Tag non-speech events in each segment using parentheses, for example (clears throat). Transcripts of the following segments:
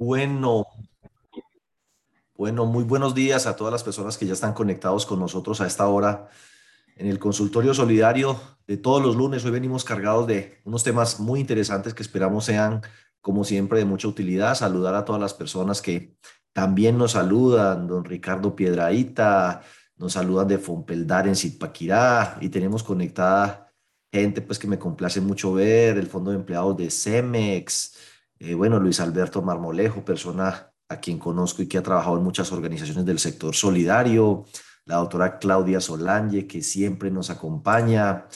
Bueno, bueno, muy buenos días a todas las personas que ya están conectados con nosotros a esta hora en el consultorio solidario de todos los lunes. Hoy venimos cargados de unos temas muy interesantes que esperamos sean, como siempre, de mucha utilidad. Saludar a todas las personas que también nos saludan, don Ricardo Piedraíta, nos saludan de Fompeldar en Zipaquirá y tenemos conectada gente pues que me complace mucho ver, el Fondo de Empleados de Cemex, eh, bueno, Luis Alberto Marmolejo, persona a quien conozco y que ha trabajado en muchas organizaciones del sector solidario, la doctora Claudia Solange, que siempre nos acompaña,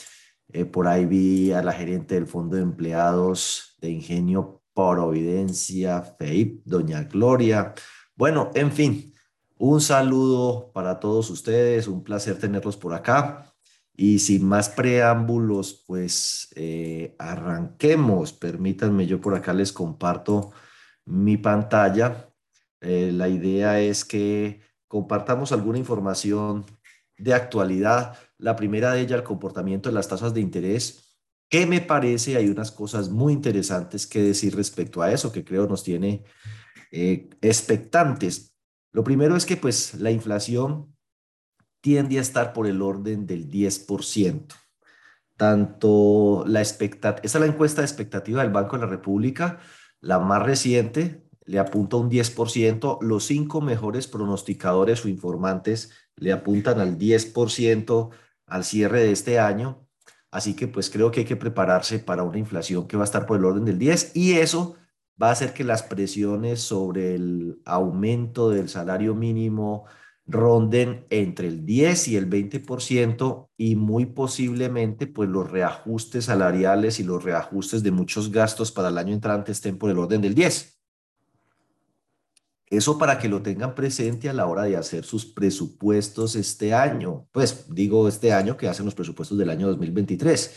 eh, por ahí vi a la gerente del Fondo de Empleados de Ingenio Providencia, FEIP, doña Gloria. Bueno, en fin, un saludo para todos ustedes, un placer tenerlos por acá. Y sin más preámbulos, pues eh, arranquemos. Permítanme, yo por acá les comparto mi pantalla. Eh, la idea es que compartamos alguna información de actualidad. La primera de ellas, el comportamiento de las tasas de interés. ¿Qué me parece? Hay unas cosas muy interesantes que decir respecto a eso, que creo nos tiene eh, expectantes. Lo primero es que pues la inflación tiende a estar por el orden del 10%. Tanto la expectativa, esta es la encuesta de expectativa del Banco de la República, la más reciente, le apunta un 10%, los cinco mejores pronosticadores o informantes le apuntan al 10% al cierre de este año, así que pues creo que hay que prepararse para una inflación que va a estar por el orden del 10 y eso va a hacer que las presiones sobre el aumento del salario mínimo, ronden entre el 10 y el 20% y muy posiblemente pues los reajustes salariales y los reajustes de muchos gastos para el año entrante estén por el orden del 10. Eso para que lo tengan presente a la hora de hacer sus presupuestos este año. Pues digo este año que hacen los presupuestos del año 2023.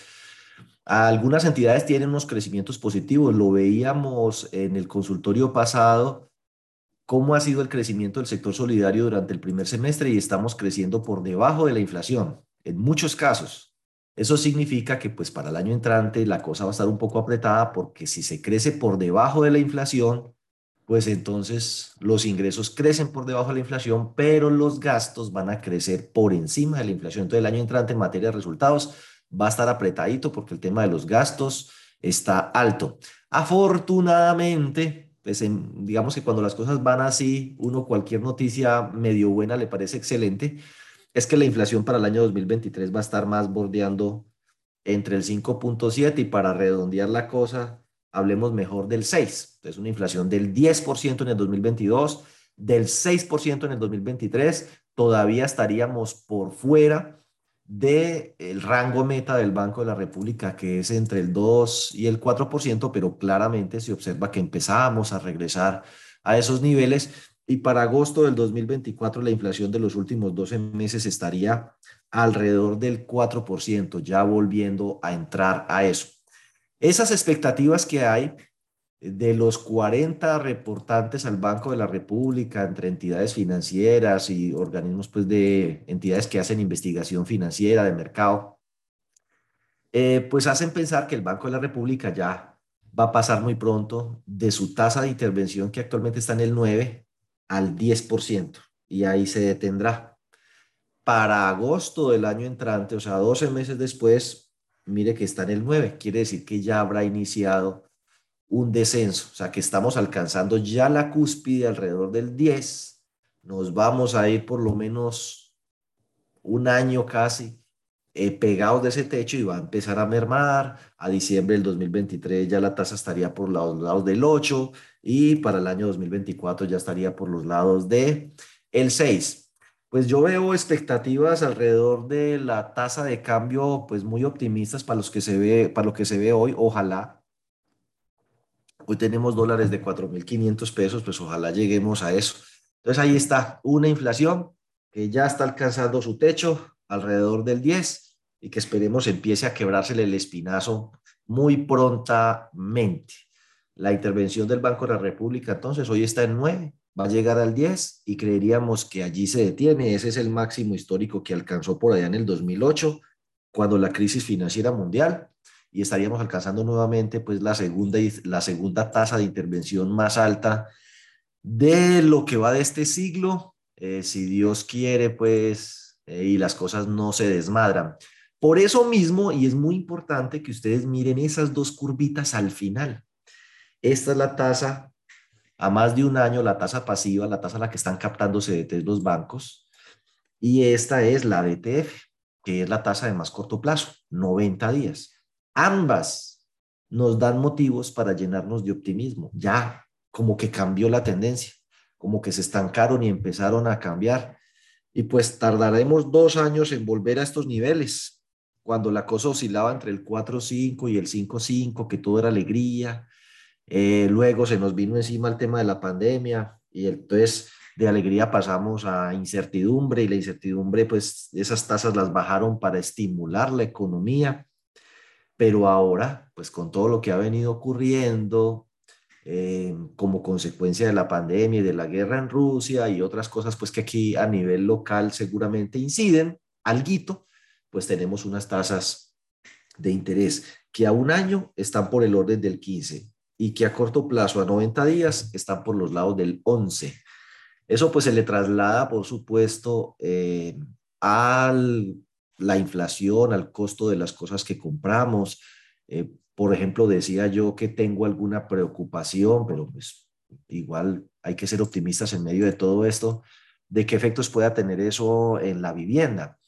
Algunas entidades tienen unos crecimientos positivos. Lo veíamos en el consultorio pasado cómo ha sido el crecimiento del sector solidario durante el primer semestre y estamos creciendo por debajo de la inflación en muchos casos. Eso significa que pues para el año entrante la cosa va a estar un poco apretada porque si se crece por debajo de la inflación, pues entonces los ingresos crecen por debajo de la inflación, pero los gastos van a crecer por encima de la inflación. Entonces el año entrante en materia de resultados va a estar apretadito porque el tema de los gastos está alto. Afortunadamente, pues, digamos que cuando las cosas van así, uno cualquier noticia medio buena le parece excelente, es que la inflación para el año 2023 va a estar más bordeando entre el 5.7 y para redondear la cosa, hablemos mejor del 6. Entonces, una inflación del 10% en el 2022, del 6% en el 2023, todavía estaríamos por fuera del el rango meta del Banco de la República, que es entre el 2 y el 4%, pero claramente se observa que empezamos a regresar a esos niveles y para agosto del 2024 la inflación de los últimos 12 meses estaría alrededor del 4%, ya volviendo a entrar a eso. Esas expectativas que hay de los 40 reportantes al Banco de la República entre entidades financieras y organismos pues, de entidades que hacen investigación financiera de mercado, eh, pues hacen pensar que el Banco de la República ya va a pasar muy pronto de su tasa de intervención que actualmente está en el 9 al 10% y ahí se detendrá. Para agosto del año entrante, o sea, 12 meses después, mire que está en el 9, quiere decir que ya habrá iniciado un descenso, o sea que estamos alcanzando ya la cúspide alrededor del 10, nos vamos a ir por lo menos un año casi eh, pegados de ese techo y va a empezar a mermar, a diciembre del 2023 ya la tasa estaría por los lados del 8 y para el año 2024 ya estaría por los lados de el 6. Pues yo veo expectativas alrededor de la tasa de cambio pues muy optimistas para los que se ve para lo que se ve hoy, ojalá Hoy tenemos dólares de 4.500 pesos, pues ojalá lleguemos a eso. Entonces ahí está una inflación que ya está alcanzando su techo alrededor del 10 y que esperemos empiece a quebrársele el espinazo muy prontamente. La intervención del Banco de la República entonces hoy está en 9, va a llegar al 10 y creeríamos que allí se detiene. Ese es el máximo histórico que alcanzó por allá en el 2008, cuando la crisis financiera mundial y estaríamos alcanzando nuevamente pues la segunda, la segunda tasa de intervención más alta de lo que va de este siglo, eh, si Dios quiere, pues, eh, y las cosas no se desmadran. Por eso mismo, y es muy importante que ustedes miren esas dos curvitas al final. Esta es la tasa a más de un año, la tasa pasiva, la tasa a la que están captando CDTs los bancos, y esta es la DTF, que es la tasa de más corto plazo, 90 días. Ambas nos dan motivos para llenarnos de optimismo. Ya como que cambió la tendencia, como que se estancaron y empezaron a cambiar. Y pues tardaremos dos años en volver a estos niveles, cuando la cosa oscilaba entre el 4.5 y el 5.5, que todo era alegría. Eh, luego se nos vino encima el tema de la pandemia y entonces de alegría pasamos a incertidumbre y la incertidumbre, pues esas tasas las bajaron para estimular la economía. Pero ahora, pues con todo lo que ha venido ocurriendo, eh, como consecuencia de la pandemia y de la guerra en Rusia y otras cosas, pues que aquí a nivel local seguramente inciden, alguito, pues tenemos unas tasas de interés que a un año están por el orden del 15 y que a corto plazo, a 90 días, están por los lados del 11. Eso pues se le traslada, por supuesto, eh, a la inflación, al costo de las cosas que compramos, eh, por ejemplo, decía yo que tengo alguna preocupación, pero pues igual hay que ser optimistas en medio de todo esto, de qué efectos pueda tener eso en la vivienda.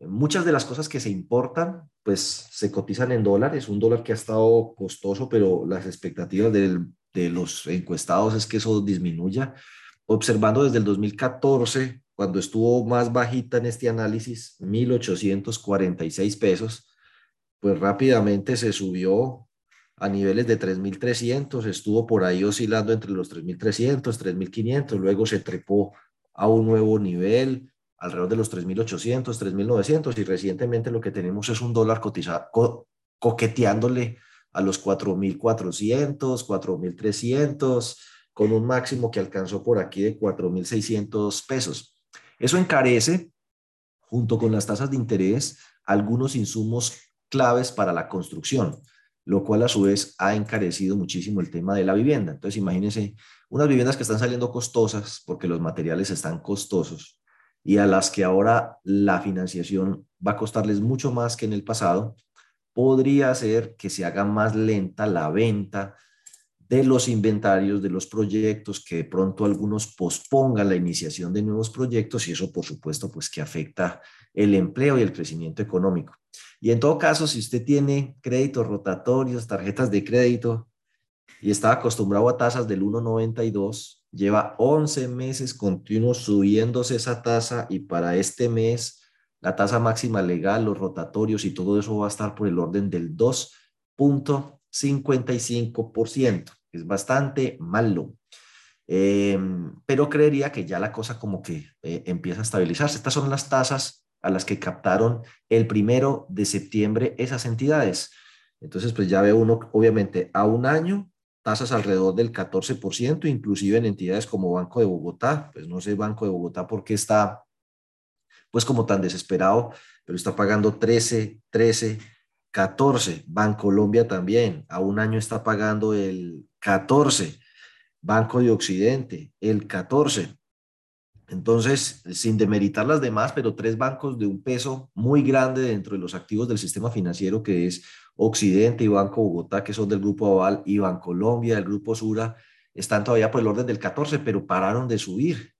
Muchas de las cosas que se importan, pues se cotizan en dólares, un dólar que ha estado costoso, pero las expectativas de los encuestados es que eso disminuya. Observando desde el 2014, cuando estuvo más bajita en este análisis, 1.846 pesos, pues rápidamente se subió a niveles de 3.300, estuvo por ahí oscilando entre los 3.300, 3.500, luego se trepó a un nuevo nivel, alrededor de los 3.800, 3.900 y recientemente lo que tenemos es un dólar cotizado, coqueteándole a los 4.400, 4.300, con un máximo que alcanzó por aquí de 4.600 pesos. Eso encarece, junto con las tasas de interés, algunos insumos claves para la construcción, lo cual a su vez ha encarecido muchísimo el tema de la vivienda. Entonces, imagínense unas viviendas que están saliendo costosas porque los materiales están costosos y a las que ahora la financiación va a costarles mucho más que en el pasado, podría ser que se haga más lenta la venta de los inventarios, de los proyectos, que de pronto algunos pospongan la iniciación de nuevos proyectos y eso por supuesto pues que afecta el empleo y el crecimiento económico. Y en todo caso, si usted tiene créditos rotatorios, tarjetas de crédito y está acostumbrado a tasas del 1,92, lleva 11 meses continuos subiéndose esa tasa y para este mes la tasa máxima legal, los rotatorios y todo eso va a estar por el orden del 2.55%. Es bastante malo. Em, pero creería que ya la cosa como que eh, empieza a estabilizarse. Estas son las tasas a las que captaron el primero de septiembre esas entidades. Entonces, pues ya ve uno, obviamente, a un año, tasas alrededor del 14%, inclusive en entidades como Banco de Bogotá, pues no sé Banco de Bogotá por qué está, pues como tan desesperado, pero está pagando 13, 13, 14. Banco Colombia también, a un año está pagando el 14. Banco de Occidente, el 14. Entonces, sin demeritar las demás, pero tres bancos de un peso muy grande dentro de los activos del sistema financiero, que es Occidente y Banco Bogotá, que son del Grupo Aval, y Colombia, del Grupo Sura, están todavía por el orden del 14, pero pararon de subir.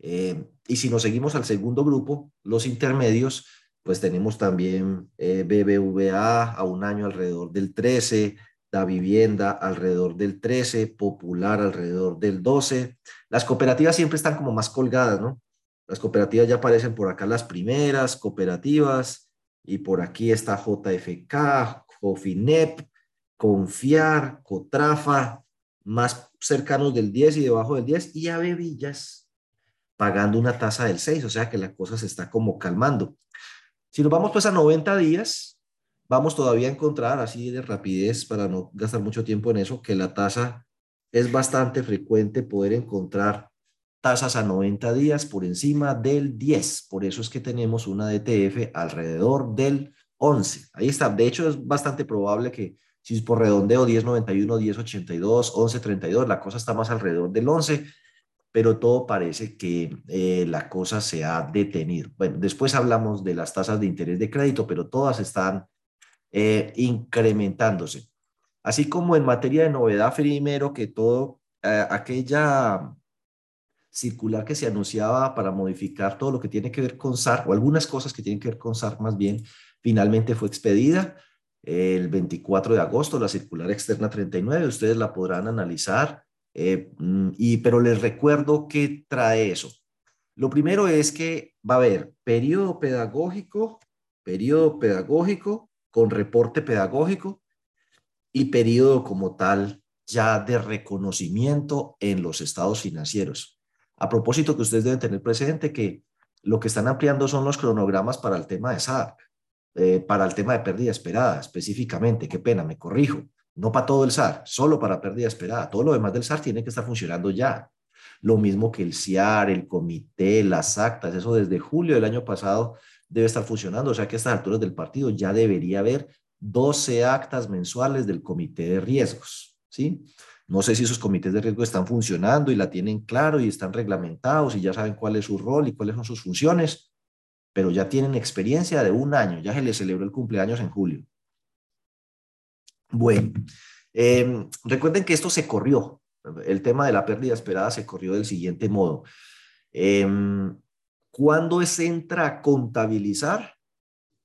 Eh, y si nos seguimos al segundo grupo, los intermedios, pues tenemos también eh, BBVA a un año alrededor del 13, la vivienda alrededor del 13, popular alrededor del 12. Las cooperativas siempre están como más colgadas, ¿no? Las cooperativas ya aparecen por acá las primeras cooperativas y por aquí está JFK, Jofinep, Confiar, Cotrafa, más cercanos del 10 y debajo del 10 y Avevillas pagando una tasa del 6, o sea que la cosa se está como calmando. Si nos vamos pues a 90 días, vamos todavía a encontrar así de rapidez para no gastar mucho tiempo en eso, que la tasa es bastante frecuente poder encontrar tasas a 90 días por encima del 10. Por eso es que tenemos una DTF alrededor del 11. Ahí está. De hecho, es bastante probable que si es por redondeo 10.91, 10.82, 11.32, la cosa está más alrededor del 11. pero todo parece que eh, la cosa se ha detenido. Bueno, después hablamos de las tasas de interés de crédito, pero todas están eh, incrementándose. Así como en materia de novedad, primero que todo, eh, aquella circular que se anunciaba para modificar todo lo que tiene que ver con SAR, o algunas cosas que tienen que ver con SAR más bien, finalmente fue expedida el 24 de agosto, la circular externa 39, ustedes la podrán analizar, eh, mm, y, pero les recuerdo qué trae eso. Lo primero es que va a haber periodo pedagógico, periodo pedagógico con reporte pedagógico y periodo como tal ya de reconocimiento en los estados financieros. A propósito que ustedes deben tener presente que lo que están ampliando son los cronogramas para el tema de SAR, eh, para el tema de pérdida esperada específicamente, qué pena, me corrijo, no para todo el SAR, solo para pérdida esperada, todo lo demás del SAR tiene que estar funcionando ya. Lo mismo que el CIAR, el comité, las actas, eso desde julio del año pasado debe estar funcionando, o sea que a estas alturas del partido ya debería haber 12 actas mensuales del comité de riesgos, ¿sí? No sé si esos comités de riesgo están funcionando y la tienen claro y están reglamentados y ya saben cuál es su rol y cuáles son sus funciones, pero ya tienen experiencia de un año, ya se les celebró el cumpleaños en julio. Bueno, em, recuerden que esto se corrió, el tema de la pérdida esperada se corrió del siguiente modo. Eh, ¿Cuándo se entra a contabilizar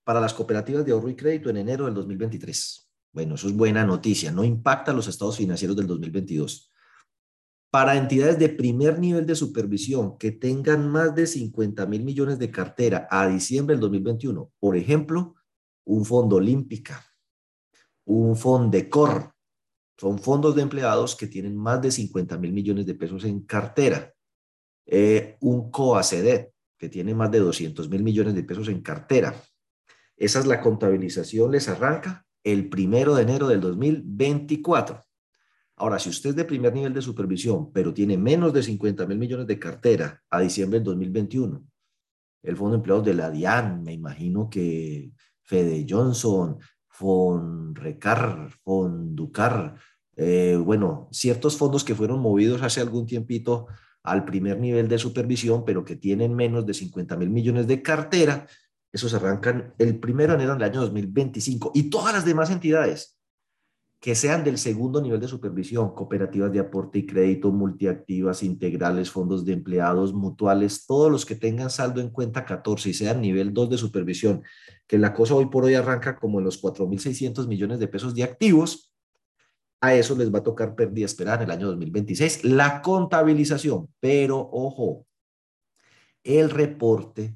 para las cooperativas de ahorro y crédito en enero del 2023? Bueno, eso es buena noticia, no impacta los estados financieros del 2022. Para entidades de primer nivel de supervisión que tengan más de 50 mil millones de cartera a diciembre del 2021, por ejemplo, un fondo olímpica, un fondo de COR, son fondos de empleados que tienen más de 50 mil millones de pesos en cartera, eh, un COACEDET, que tiene más de 200 mil millones de pesos en cartera. Esa es la contabilización, les arranca el primero de enero del 2024. Ahora, si usted es de primer nivel de supervisión, pero tiene menos de 50 mil millones de cartera a diciembre del 2021, el Fondo de Empleados de la DIAN, me imagino que Fede Johnson, Fonrecar, Fonducar, eh, bueno, ciertos fondos que fueron movidos hace algún tiempito al primer nivel de supervisión, pero que tienen menos de 50 mil millones de cartera, esos arrancan el primero de enero del año 2025 y todas las demás entidades que sean del segundo nivel de supervisión, cooperativas de aporte y crédito, multiactivas, integrales, fondos de empleados, mutuales, todos los que tengan saldo en cuenta 14 y sean nivel 2 de supervisión, que la cosa hoy por hoy arranca como en los 4.600 millones de pesos de activos, a eso les va a tocar pérdida esperada en el año 2026. La contabilización, pero ojo, el reporte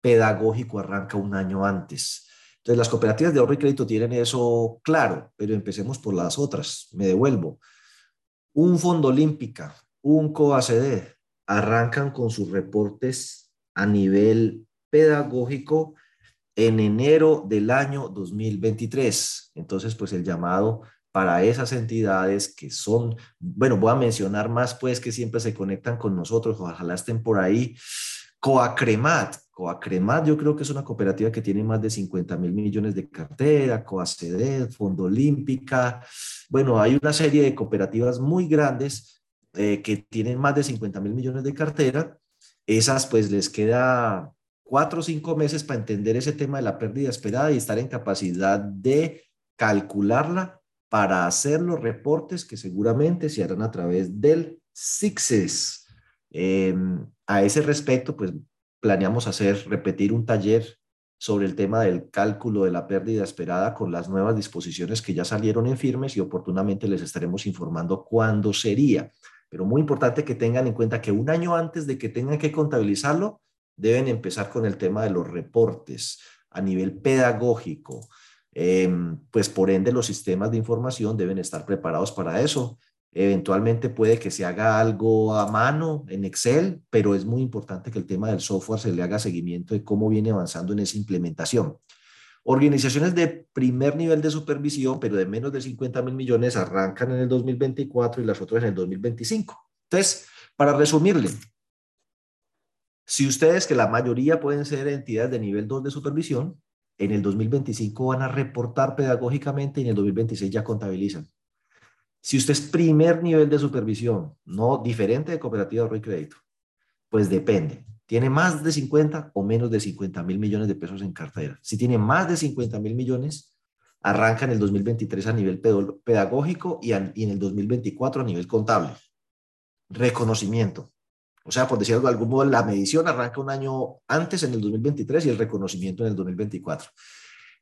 pedagógico arranca un año antes. Entonces, las cooperativas de ahorro y crédito tienen eso claro, pero empecemos por las otras. Me devuelvo. Un fondo olímpica, un COACD, arrancan con sus reportes a nivel pedagógico en enero del año 2023. Entonces, pues el llamado para esas entidades que son, bueno, voy a mencionar más, pues que siempre se conectan con nosotros, ojalá estén por ahí. Coacremat, Coacremat yo creo que es una cooperativa que tiene más de 50 mil millones de cartera, Coaceded, Fondo Olímpica, bueno, hay una serie de cooperativas muy grandes eh, que tienen más de 50 mil millones de cartera, esas pues les queda cuatro o cinco meses para entender ese tema de la pérdida esperada y estar en capacidad de calcularla para hacer los reportes que seguramente se harán a través del SIXES. Em, a ese respecto, pues planeamos hacer, repetir un taller sobre el tema del cálculo de la pérdida esperada con las nuevas disposiciones que ya salieron en firmes y oportunamente les estaremos informando cuándo sería. Pero muy importante que tengan en cuenta que un año antes de que tengan que contabilizarlo, deben empezar con el tema de los reportes a nivel pedagógico. Em, pues por ende los sistemas de información deben estar preparados para eso Eventualmente puede que se haga algo a mano en Excel, pero es muy importante que el tema del software se le haga seguimiento de cómo viene avanzando en esa implementación. Organizaciones de primer nivel de supervisión, pero de menos de 50 mil millones, arrancan en el 2024 y las otras en el 2025. Entonces, para resumirle, si ustedes, que la mayoría pueden ser entidades de nivel 2 de supervisión, en el 2025 van a reportar pedagógicamente y en el 2026 ya contabilizan. Si usted es primer nivel de supervisión, no diferente de cooperativa de crédito, pues depende. ¿Tiene más de 50 o menos de 50 mil millones de pesos en cartera? Si tiene más de 50 mil millones, arranca en el 2023 a nivel pedagógico y, en el 2024 a nivel contable. Reconocimiento. O sea, por decirlo de algún modo, la medición arranca un año antes, en el 2023, y el reconocimiento en el 2024.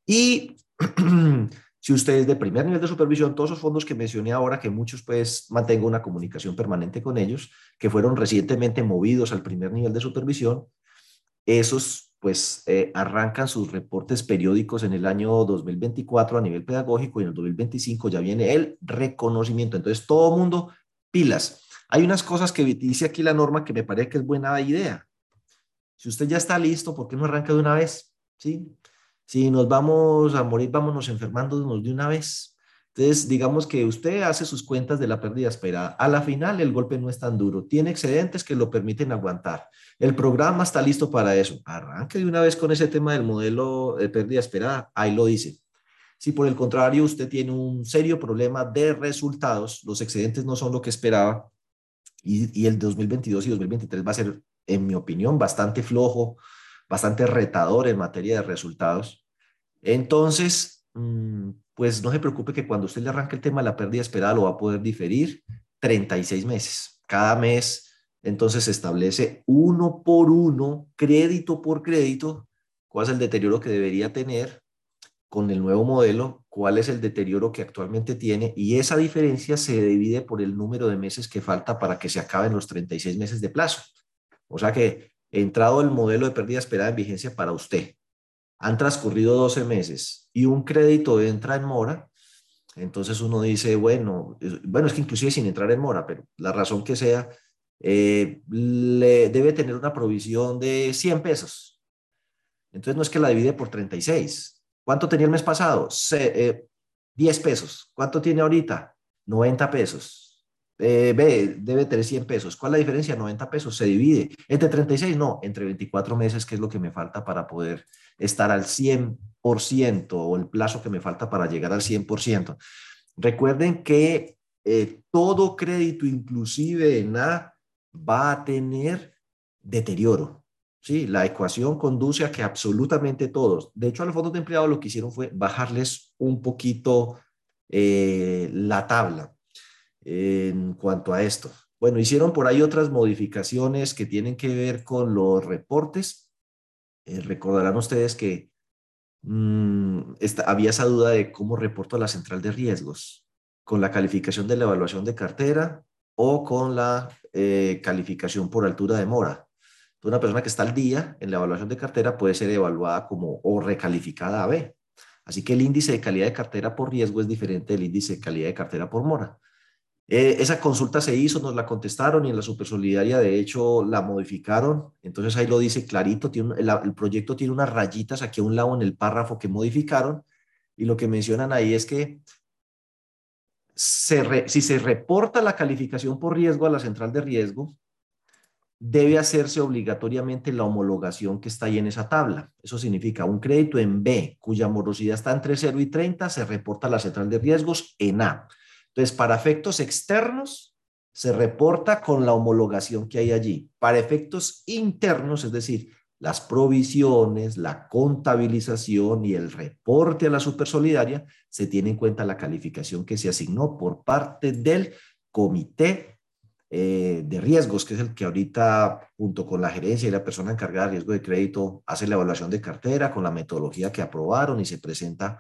Y (clears throat) si usted es de primer nivel de supervisión, todos esos fondos que mencioné ahora, que muchos pues mantengo una comunicación permanente con ellos, que fueron recientemente movidos al primer nivel de supervisión, esos pues eh, arrancan sus reportes periódicos en el año 2024 a nivel pedagógico y en el 2025 ya viene el reconocimiento. Entonces, todo mundo, pilas. Hay unas cosas que dice aquí la norma que me parece que es buena idea. Si usted ya está listo, ¿por qué no arranca de una vez? ¿Sí? Si nos vamos a morir, vámonos enfermándonos de una vez. Entonces, digamos que usted hace sus cuentas de la pérdida esperada. A la final, el golpe no es tan duro. Tiene excedentes que lo permiten aguantar. El programa está listo para eso. Arranque de una vez con ese tema del modelo de pérdida esperada. Ahí lo dice. Si por el contrario usted tiene un serio problema de resultados, los excedentes no son lo que esperaba, y, el 2022 y 2023 va a ser, en mi opinión, bastante flojo, bastante retador en materia de resultados. Entonces, mm, pues no se preocupe que cuando usted le arranque el tema de la pérdida esperada lo va a poder diferir 36 meses. Cada mes, entonces se establece uno por uno, crédito por crédito, cuál es el deterioro que debería tener con el nuevo modelo, cuál es el deterioro que actualmente tiene y esa diferencia se divide por el número de meses que falta para que se acaben los 36 meses de plazo. O sea que entrado el modelo de pérdida esperada en vigencia para usted, han transcurrido 12 meses y un crédito entra en mora, entonces uno dice, bueno, bueno, es que inclusive sin entrar en mora, pero la razón que sea, eh, le debe tener una provisión de 100 pesos. Entonces no es que la divide por 36, ¿Cuánto tenía el mes pasado? 10 eh, pesos. ¿Cuánto tiene ahorita? 90 pesos. Eh, B, debe tener 100 pesos. ¿Cuál es la diferencia? 90 pesos. Se divide. ¿Entre 36? No, entre 24 meses, que es lo que me falta para poder estar al 100% o el plazo que me falta para llegar al 100%. Recuerden que eh, todo crédito, inclusive en A, va a tener deterioro. Sí, la ecuación conduce a que absolutamente todos, de hecho a los fondos de empleados lo que hicieron fue bajarles un poquito eh, la tabla en cuanto a esto. Bueno, hicieron por ahí otras modificaciones que tienen que ver con los reportes. Eh, recordarán ustedes que mm, había esa duda de cómo reporto a la central de riesgos, con la calificación de la evaluación de cartera o con la eh, calificación por altura de mora una persona que está al día en la evaluación de cartera puede ser evaluada como o recalificada a B. Así que el índice de calidad de cartera por riesgo es diferente del índice de calidad de cartera por mora. Eh, esa consulta se hizo, nos la contestaron y en la supersolidaria de hecho la modificaron. Entonces ahí lo dice clarito, el, proyecto tiene unas rayitas aquí a un lado en el párrafo que modificaron y lo que mencionan ahí es que si se reporta la calificación por riesgo a la central de riesgo, debe hacerse obligatoriamente la homologación que está ahí en esa tabla. Eso significa un crédito en B, cuya morosidad está entre 0 y 30, se reporta a la central de riesgos en A. Entonces, para efectos externos, se reporta con la homologación que hay allí. Para efectos internos, es decir, las provisiones, la contabilización y el reporte a la supersolidaria, se tiene en cuenta la calificación que se asignó por parte del comité eh, de riesgos, que es el que ahorita, junto con la gerencia y la persona encargada de riesgo de crédito, hace la evaluación de cartera con la metodología que aprobaron y se presenta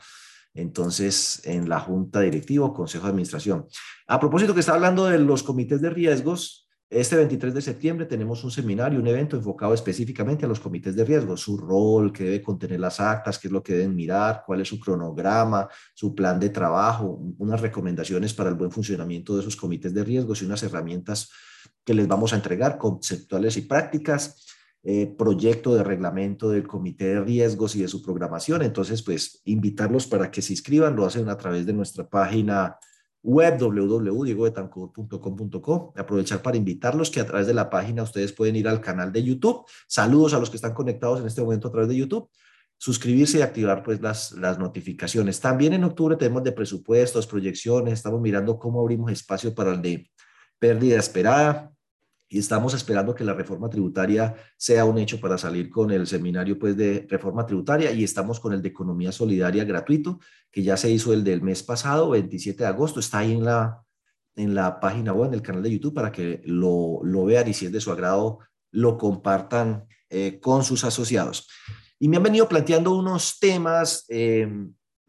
entonces en la junta directiva o consejo de administración. A propósito que está hablando de los comités de riesgos, este 23 de septiembre tenemos un seminario, un evento enfocado específicamente a los comités de riesgo, su rol, qué debe contener las actas, qué es lo que deben mirar, cuál es su cronograma, su plan de trabajo, unas recomendaciones para el buen funcionamiento de esos comités de riesgos y unas herramientas que les vamos a entregar, conceptuales y prácticas, eh, proyecto de reglamento del comité de riesgos y de su programación. Entonces, pues invitarlos para que se inscriban, lo hacen a través de nuestra página web www.diegobetancourt.com.co. Aprovechar para invitarlos que a través de la página ustedes pueden ir al canal de YouTube. Saludos a los que están conectados en este momento a través de YouTube. suscribirse y activar pues las, las notificaciones. También en octubre tenemos de presupuestos, proyecciones, estamos mirando cómo abrimos espacio para el de pérdida esperada y estamos esperando que la reforma tributaria sea un hecho para salir con el seminario pues de reforma tributaria y estamos con el de economía solidaria gratuito que ya se hizo el del mes pasado, 27 de agosto, está ahí en la, en la página web, en el canal de YouTube para que lo, lo vean y si es de su agrado lo compartan eh, con sus asociados. Y me han venido planteando unos temas, eh,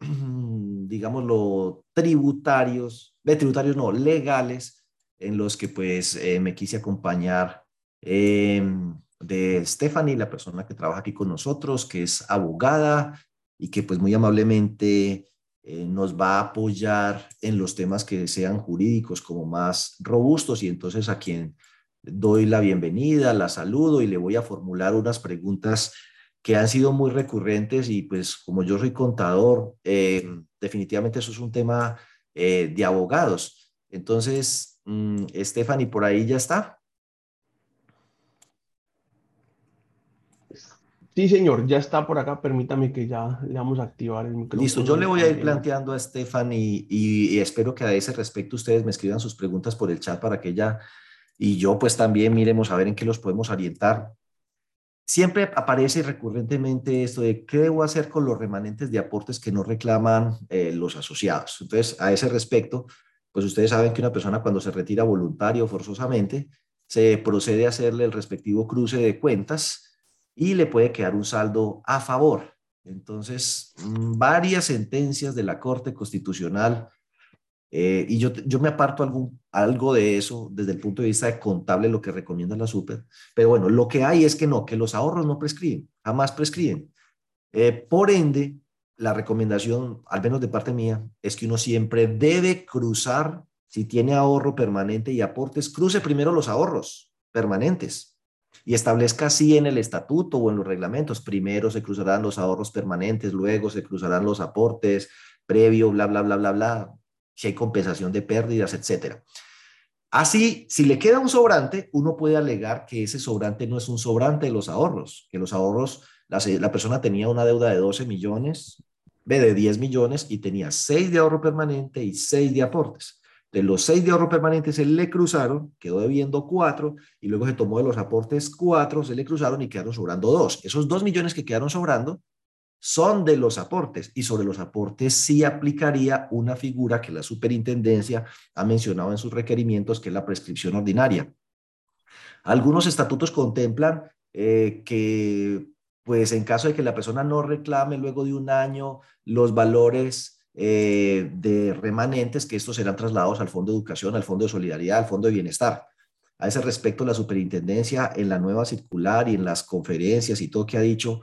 (clears throat) digámoslo, tributarios, de tributarios no, legales, en los que pues eh, me quise acompañar em, de Stephanie, la persona que trabaja aquí con nosotros, que es abogada y que pues muy amablemente eh, nos va a apoyar en los temas que sean jurídicos como más robustos y entonces a quien doy la bienvenida, la saludo y le voy a formular unas preguntas que han sido muy recurrentes y pues como yo soy contador, eh, definitivamente eso es un tema eh, de abogados. Entonces, mm, Stephanie, por ahí ya está. Sí, señor, ya está por acá. Permítame que ya le vamos a activar el micrófono. Listo, yo le voy a ir planteando a Stephanie y, y, espero que a ese respecto ustedes me escriban sus preguntas por el chat para que ella y yo pues también miremos a ver en qué los podemos orientar Siempre aparece recurrentemente esto de qué debo hacer con los remanentes de aportes que no reclaman eh, los asociados. Entonces, a ese respecto, pues ustedes saben que una persona cuando se retira voluntario forzosamente, se procede a hacerle el respectivo cruce de cuentas y le puede quedar un saldo a favor. Entonces, mm, varias sentencias de la Corte Constitucional eh, y yo, yo me aparto algún, algo de eso desde el punto de vista de contable, lo que recomienda la super. Pero bueno, lo que hay es que no, que los ahorros no prescriben, jamás prescriben. Eh, por ende, la recomendación, al menos de parte mía, es que uno siempre debe cruzar, si tiene ahorro permanente y aportes, cruce primero los ahorros permanentes y establezca así en el estatuto o en los reglamentos. Primero se cruzarán los ahorros permanentes, luego se cruzarán los aportes, previo, bla, bla, bla, bla, bla si hay compensación de pérdidas, etcétera. Así, si le queda un sobrante, uno puede alegar que ese sobrante no es un sobrante de los ahorros, que los ahorros, la, persona tenía una deuda de 12 millones, de 10 millones y tenía 6 de ahorro permanente y 6 de aportes. De los 6 de ahorro permanente se le cruzaron, quedó debiendo 4 y luego se tomó de los aportes 4, se le cruzaron y quedaron sobrando 2. Esos 2 millones que quedaron sobrando son de los aportes y sobre los aportes sí aplicaría una figura que la superintendencia ha mencionado en sus requerimientos, que es la prescripción ordinaria. Algunos estatutos contemplan eh, que, pues en caso de que la persona no reclame luego de un año los valores eh, de remanentes, que estos serán trasladados al Fondo de Educación, al Fondo de Solidaridad, al Fondo de Bienestar. A ese respecto, la superintendencia en la nueva circular y en las conferencias y todo que ha dicho,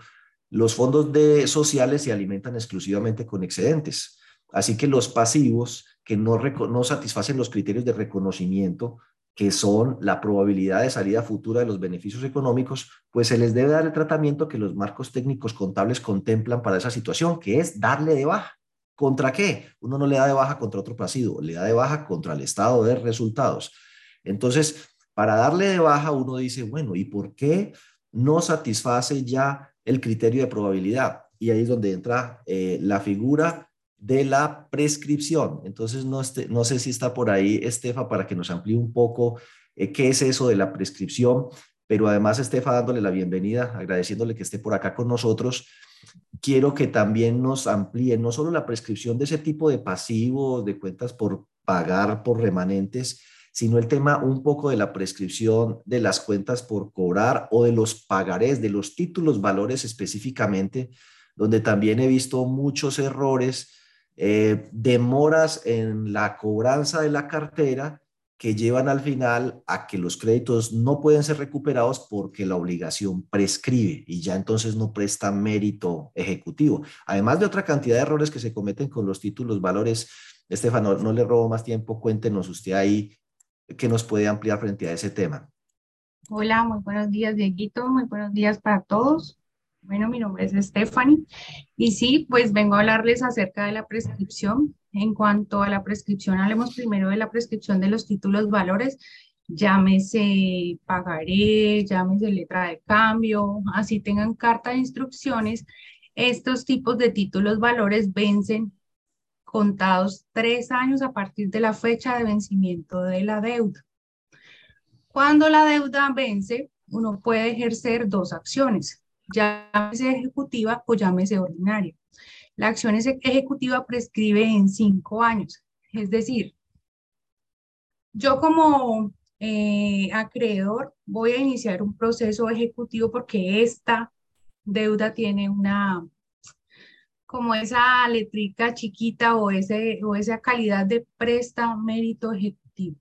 los fondos de sociales se alimentan exclusivamente con excedentes, así que los pasivos que no, no satisfacen los criterios de reconocimiento, que son la probabilidad de salida futura de los beneficios económicos, pues se les debe dar el tratamiento que los marcos técnicos contables contemplan para esa situación, que es darle de baja. ¿Contra qué? Uno no le da de baja contra otro pasivo, le da de baja contra el estado de resultados. Entonces, para darle de baja, uno dice, bueno, ¿y por qué no satisface ya el criterio de probabilidad. Y ahí es donde entra eh, la figura de la prescripción. Entonces, no, este, no sé si está por ahí Estefa para que nos amplíe un poco eh, qué es eso de la prescripción, pero además Estefa dándole la bienvenida, agradeciéndole que esté por acá con nosotros. Quiero que también nos amplíe no solo la prescripción de ese tipo de pasivos, de cuentas por pagar por remanentes, sino el tema un poco de la prescripción de las cuentas por cobrar o de los pagarés, de los títulos valores específicamente, donde también he visto muchos errores, eh, demoras en la cobranza de la cartera que llevan al final a que los créditos no pueden ser recuperados porque la obligación prescribe y ya entonces no presta mérito ejecutivo. Además de otra cantidad de errores que se cometen con los títulos valores. Estefano, no le robo más tiempo, cuéntenos usted ahí que nos puede ampliar frente a ese tema. Hola, muy buenos días, Dieguito. Muy buenos días para todos. Bueno, mi nombre es Stephanie y sí, pues vengo a hablarles acerca de la prescripción. En cuanto a la prescripción, hablemos primero de la prescripción de los títulos valores, llámese pagaré, llámese letra de cambio, así tengan carta de instrucciones. Estos tipos de títulos valores vencen contados tres años a partir de la fecha de vencimiento de la deuda. Cuando la deuda vence, uno puede ejercer dos acciones, llámese ejecutiva o llámese ordinaria. La acción ejecutiva prescribe en cinco años, es decir, yo como eh, acreedor voy a iniciar un proceso ejecutivo porque esta deuda tiene una, como esa letrica chiquita o, ese, o esa calidad de mérito ejecutivo.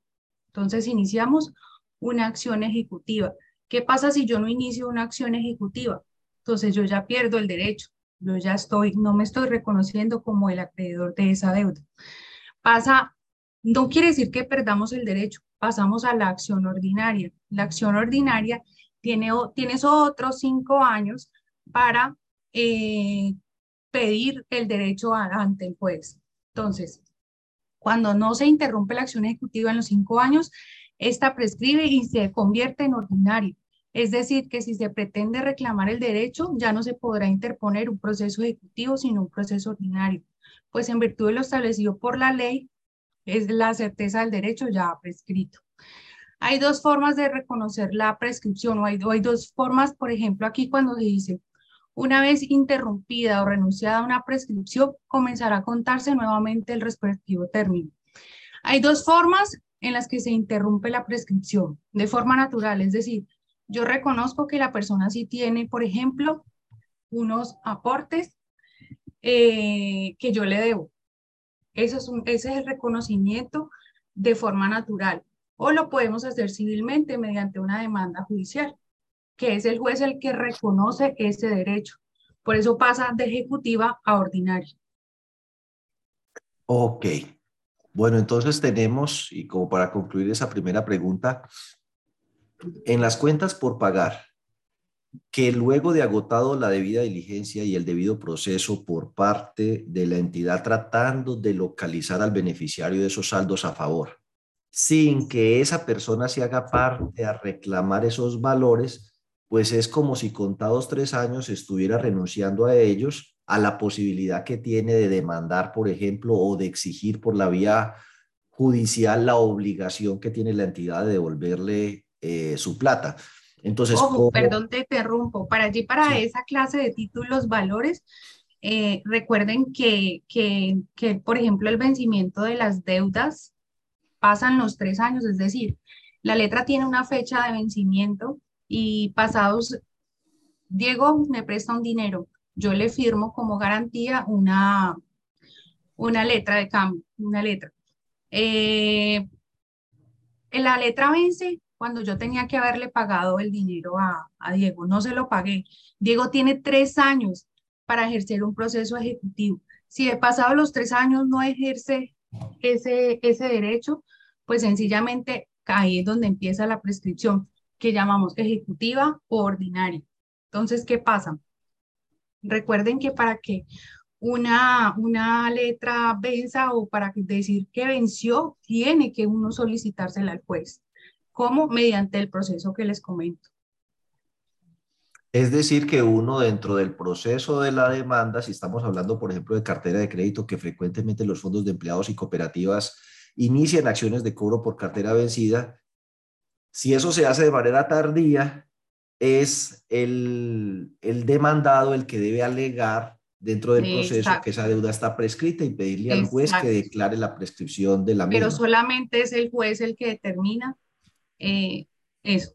Entonces iniciamos una acción ejecutiva. ¿Qué pasa si yo no inicio una acción ejecutiva? Entonces yo ya pierdo el derecho, yo ya estoy, no me estoy reconociendo como el acreedor de esa deuda. Pasa, no quiere decir que perdamos el derecho, pasamos a la acción ordinaria. La acción ordinaria tiene, tienes otros cinco años para eh, pedir el derecho ante el juez. Entonces, cuando no se interrumpe la acción ejecutiva en los cinco años, esta prescribe y se convierte en ordinaria. Es decir, que si se pretende reclamar el derecho, ya no se podrá interponer un proceso ejecutivo, sino un proceso ordinario. Pues en virtud de lo establecido por la ley, es la certeza del derecho ya prescrito. Hay dos formas de reconocer la prescripción, o hay, dos formas, por ejemplo, aquí cuando se dice, una vez interrumpida o renunciada una prescripción, comenzará a contarse nuevamente el respectivo término. Hay dos formas en las que se interrumpe la prescripción, de forma natural, es decir, yo reconozco que la persona sí tiene, por ejemplo, unos aportes eh, que yo le debo. Eso es un, ese es el reconocimiento de forma natural. O lo podemos hacer civilmente mediante una demanda judicial, que es el juez el que reconoce ese derecho. Por eso pasa de ejecutiva a ordinaria. Ok. Bueno, entonces tenemos, y como para concluir esa primera pregunta, en las cuentas por pagar, que luego de agotado la debida diligencia y el debido proceso por parte de la entidad tratando de localizar al beneficiario de esos saldos a favor, sin que esa persona se haga parte a reclamar esos valores, pues es como si contados tres años estuviera renunciando a ellos, a la posibilidad que tiene de demandar, por ejemplo, o de exigir por la vía judicial la obligación que tiene la entidad de devolverle eh, su plata. Entonces, perdón, te interrumpo. Para allí, para esa clase de títulos, valores, eh, recuerden que, que, que, por ejemplo, el vencimiento de las deudas pasan los tres años, es decir, la letra tiene una fecha de vencimiento y pasados, Diego me presta un dinero, yo le firmo como garantía una, una letra de cambio, una letra. Eh, la letra vence cuando yo tenía que haberle pagado el dinero a, Diego. No se lo pagué. Diego tiene tres años para ejercer un proceso ejecutivo. Si de pasado los tres años no ejerce ese, ese derecho, pues sencillamente ahí es donde empieza la prescripción, que llamamos ejecutiva o ordinaria. Entonces, ¿qué pasa? Recuerden que para que una, una letra venza o para decir que venció, tiene que uno solicitársela al juez. ¿Cómo? Mediante el proceso que les comento. Es decir, que uno dentro del proceso de la demanda, si estamos hablando, por ejemplo, de cartera de crédito, que frecuentemente los fondos de empleados y cooperativas inician acciones de cobro por cartera vencida, si eso se hace de manera tardía, es el, el demandado el que debe alegar dentro del proceso que esa deuda está prescrita y pedirle al juez que declare la prescripción de la misma. Pero solamente es el juez el que determina eh, eso.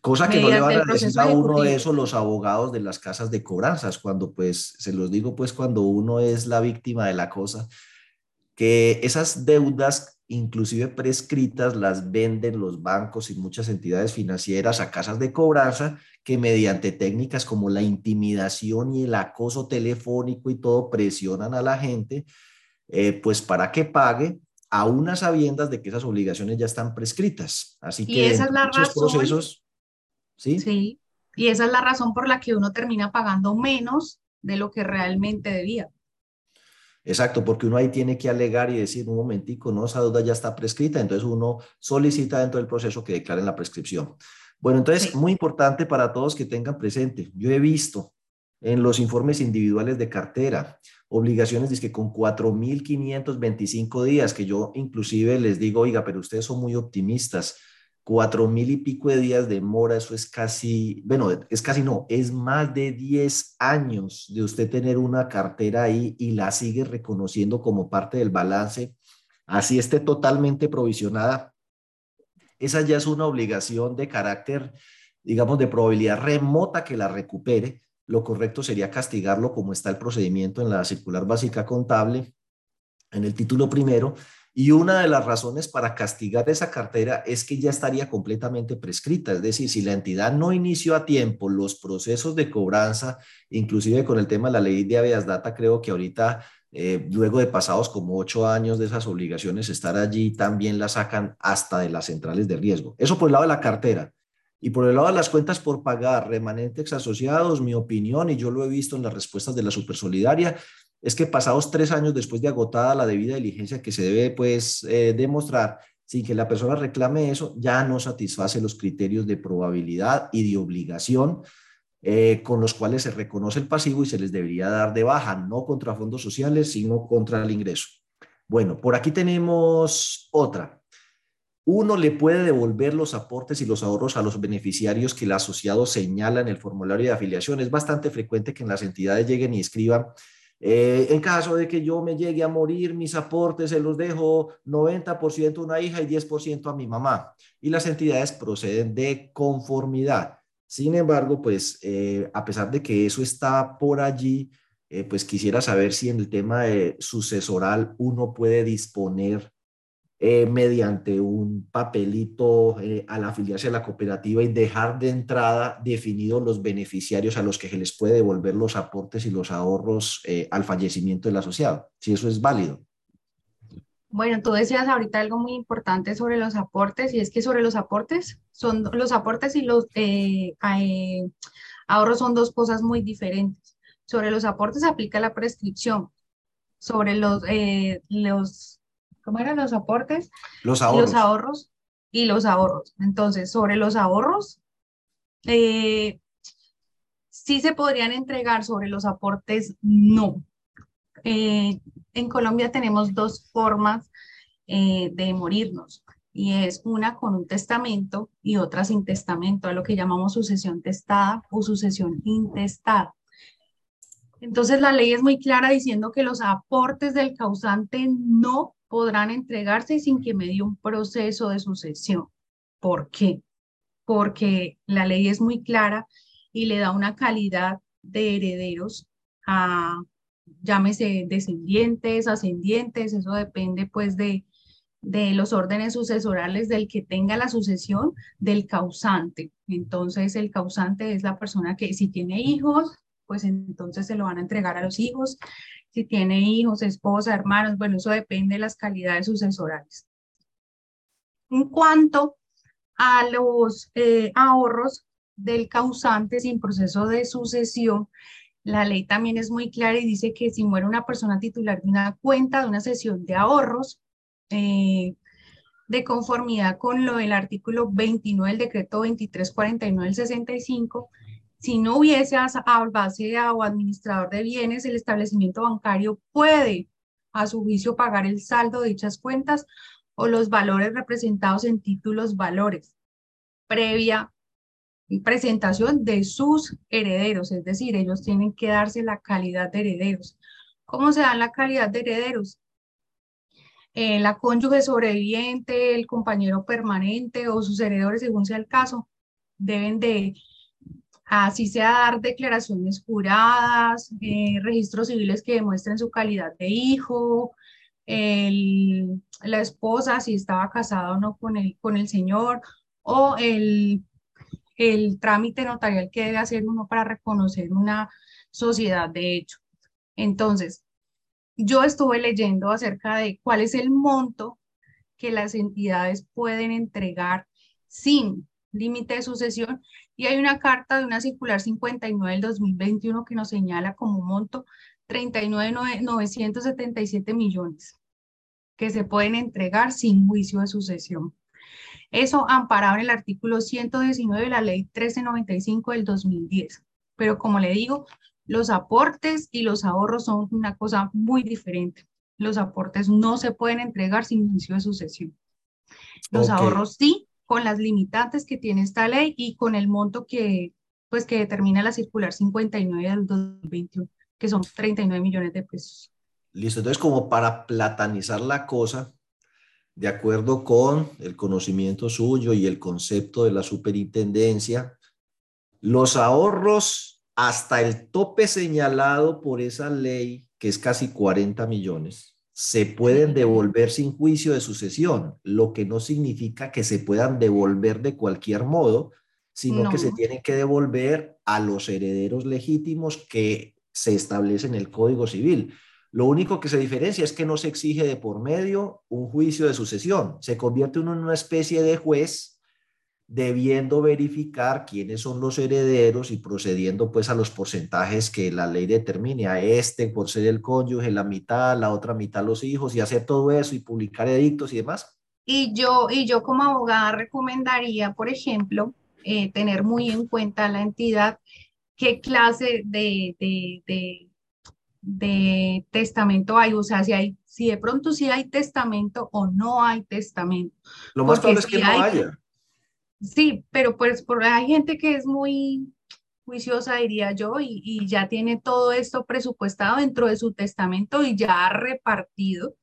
Cosa que no le van a decir a uno de eso los abogados de las casas de cobranzas, cuando pues, se los digo pues cuando uno es la víctima de la cosa, que esas deudas inclusive prescritas las venden los bancos y muchas entidades financieras a casas de cobranza que mediante técnicas como la intimidación y el acoso telefónico y todo presionan a la gente eh, pues para que pague a unas sabiendas de que esas obligaciones ya están prescritas. Así que esa es la razón, procesos, ¿sí? Sí, y esa es la razón por la que uno termina pagando menos de lo que realmente debía. Exacto, porque uno ahí tiene que alegar y decir, un momentico, no, esa deuda ya está prescrita, entonces uno solicita dentro del proceso que declaren la prescripción. Bueno, entonces, muy importante para todos que tengan presente, yo he visto en los informes individuales de cartera, obligaciones que con 4.525 días, que yo inclusive les digo, oiga, pero ustedes son muy optimistas, cuatro mil y pico de días de mora, eso es casi, bueno, es casi no, es más de 10 años de usted tener una cartera ahí y la sigue reconociendo como parte del balance, así esté totalmente provisionada. Esa ya es una obligación de carácter, digamos, de probabilidad remota que la recupere. Lo correcto sería castigarlo como está el procedimiento en la circular básica contable, en el título primero, y una de las razones para castigar esa cartera es que ya estaría completamente prescrita. Es decir, si la entidad no inició a tiempo los procesos de cobranza, inclusive con el tema de la ley de habeas data, creo que ahorita, eh, luego de pasados como ocho años de esas obligaciones estar allí, también la sacan hasta de las centrales de riesgo. Eso por el lado de la cartera. Y por el lado de las cuentas por pagar, remanentes asociados, mi opinión, y yo lo he visto en las respuestas de la Supersolidaria, es que pasados tres años después de agotada la debida diligencia que se debe pues eh, demostrar sin que la persona reclame eso, ya no satisface los criterios de probabilidad y de obligación eh, con los cuales se reconoce el pasivo y se les debería dar de baja, no contra fondos sociales, sino contra el ingreso. Bueno, por aquí tenemos otra. Uno le puede devolver los aportes y los ahorros a los beneficiarios que el asociado señala en el formulario de afiliación. Es bastante frecuente que en las entidades lleguen y escriban eh, en caso de que yo me llegue a morir, mis aportes se los dejo 90% a una hija y 10% a mi mamá. Y las entidades proceden de conformidad. Sin embargo, pues eh, a pesar de que eso está por allí, eh, pues quisiera saber si en el tema de sucesoral uno puede disponer eh, mediante un papelito eh, al afiliarse a la cooperativa y dejar de entrada definidos los beneficiarios a los que se les puede devolver los aportes y los ahorros eh, al fallecimiento del asociado, si eso es válido. Bueno, tú decías ahorita algo muy importante sobre los aportes y es que sobre los aportes son los aportes y los ahorros son dos cosas muy diferentes. Sobre los aportes aplica la prescripción. Sobre los, los ¿cómo eran los aportes? Los ahorros. Los ahorros y los ahorros. Entonces, sobre los ahorros, eh, sí se podrían entregar, sobre los aportes, no. Eh, en Colombia tenemos dos formas eh, de morirnos y es una con un testamento y otra sin testamento, a lo que llamamos sucesión testada o sucesión intestada. Entonces la ley es muy clara diciendo que los aportes del causante no podrán entregarse sin que medie un proceso de sucesión. ¿Por qué? Porque la ley es muy clara y le da una calidad de herederos a, llámese, descendientes, ascendientes, eso depende pues de, de los órdenes sucesorales del que tenga la sucesión del causante. Entonces, el causante es la persona que si tiene hijos, pues entonces se lo van a entregar a los hijos si tiene hijos, esposa, hermanos, bueno, eso depende de las calidades sucesorales. En cuanto a los eh, ahorros del causante sin proceso de sucesión, la ley también es muy clara y dice que si muere una persona titular de una cuenta, de una sesión de ahorros, eh, de conformidad con lo del artículo 29 del decreto 2349 del 65, si no hubiese albacea o administrador de bienes, el establecimiento bancario puede, a su juicio, pagar el saldo de dichas cuentas o los valores representados en títulos valores, previa presentación de sus herederos, es decir, ellos tienen que darse la calidad de herederos. ¿Cómo se dan la calidad de herederos? Eh, la cónyuge sobreviviente, el compañero permanente o sus herederos, según sea el caso, deben de así sea dar declaraciones juradas, eh, registros civiles que demuestren su calidad de hijo, la esposa si estaba casada o no con el, con el señor, o el, el trámite notarial que debe hacer uno para reconocer una sociedad de hecho. Entonces, yo estuve leyendo acerca de cuál es el monto que las entidades pueden entregar sin límite de sucesión y hay una carta de una circular 59 del 2021 que nos señala como monto 39.977 millones que se pueden entregar sin juicio de sucesión. Eso amparado en el artículo 119 de la ley 1395 del 2010. Pero como le digo, Los aportes y los ahorros son una cosa muy diferente. Los aportes no se pueden entregar sin inicio de sucesión. Los ahorros sí, con las limitantes que tiene esta ley y con el monto que, pues, que determina la circular 59 del 2021, que son 39 millones de pesos. Listo, entonces como para platanizar la cosa, de acuerdo con el conocimiento suyo y el concepto de la superintendencia, los ahorros hasta el tope señalado por esa ley, que es casi 40 millones, se pueden devolver sin juicio de sucesión, lo que no significa que se puedan devolver de cualquier modo, sino que se tienen que devolver a los herederos legítimos que se establece en el Código Civil. Lo único que se diferencia es que no se exige de por medio un juicio de sucesión. Se convierte uno en una especie de juez debiendo verificar quiénes son los herederos y procediendo pues a los porcentajes que la ley determine. A este por ser el cónyuge, la mitad, la otra mitad los hijos y hacer todo eso y publicar edictos y demás. Y yo, y yo como abogada recomendaría, por ejemplo, eh, tener muy en cuenta la entidad, qué clase de, de, de de testamento hay, o sea, si hay, si de pronto si hay testamento o no hay testamento. Lo más probable es que no haya. Sí, pero pues por, hay gente que es muy juiciosa, diría yo, y, y, ya tiene todo esto presupuestado dentro de su testamento y ya ha repartido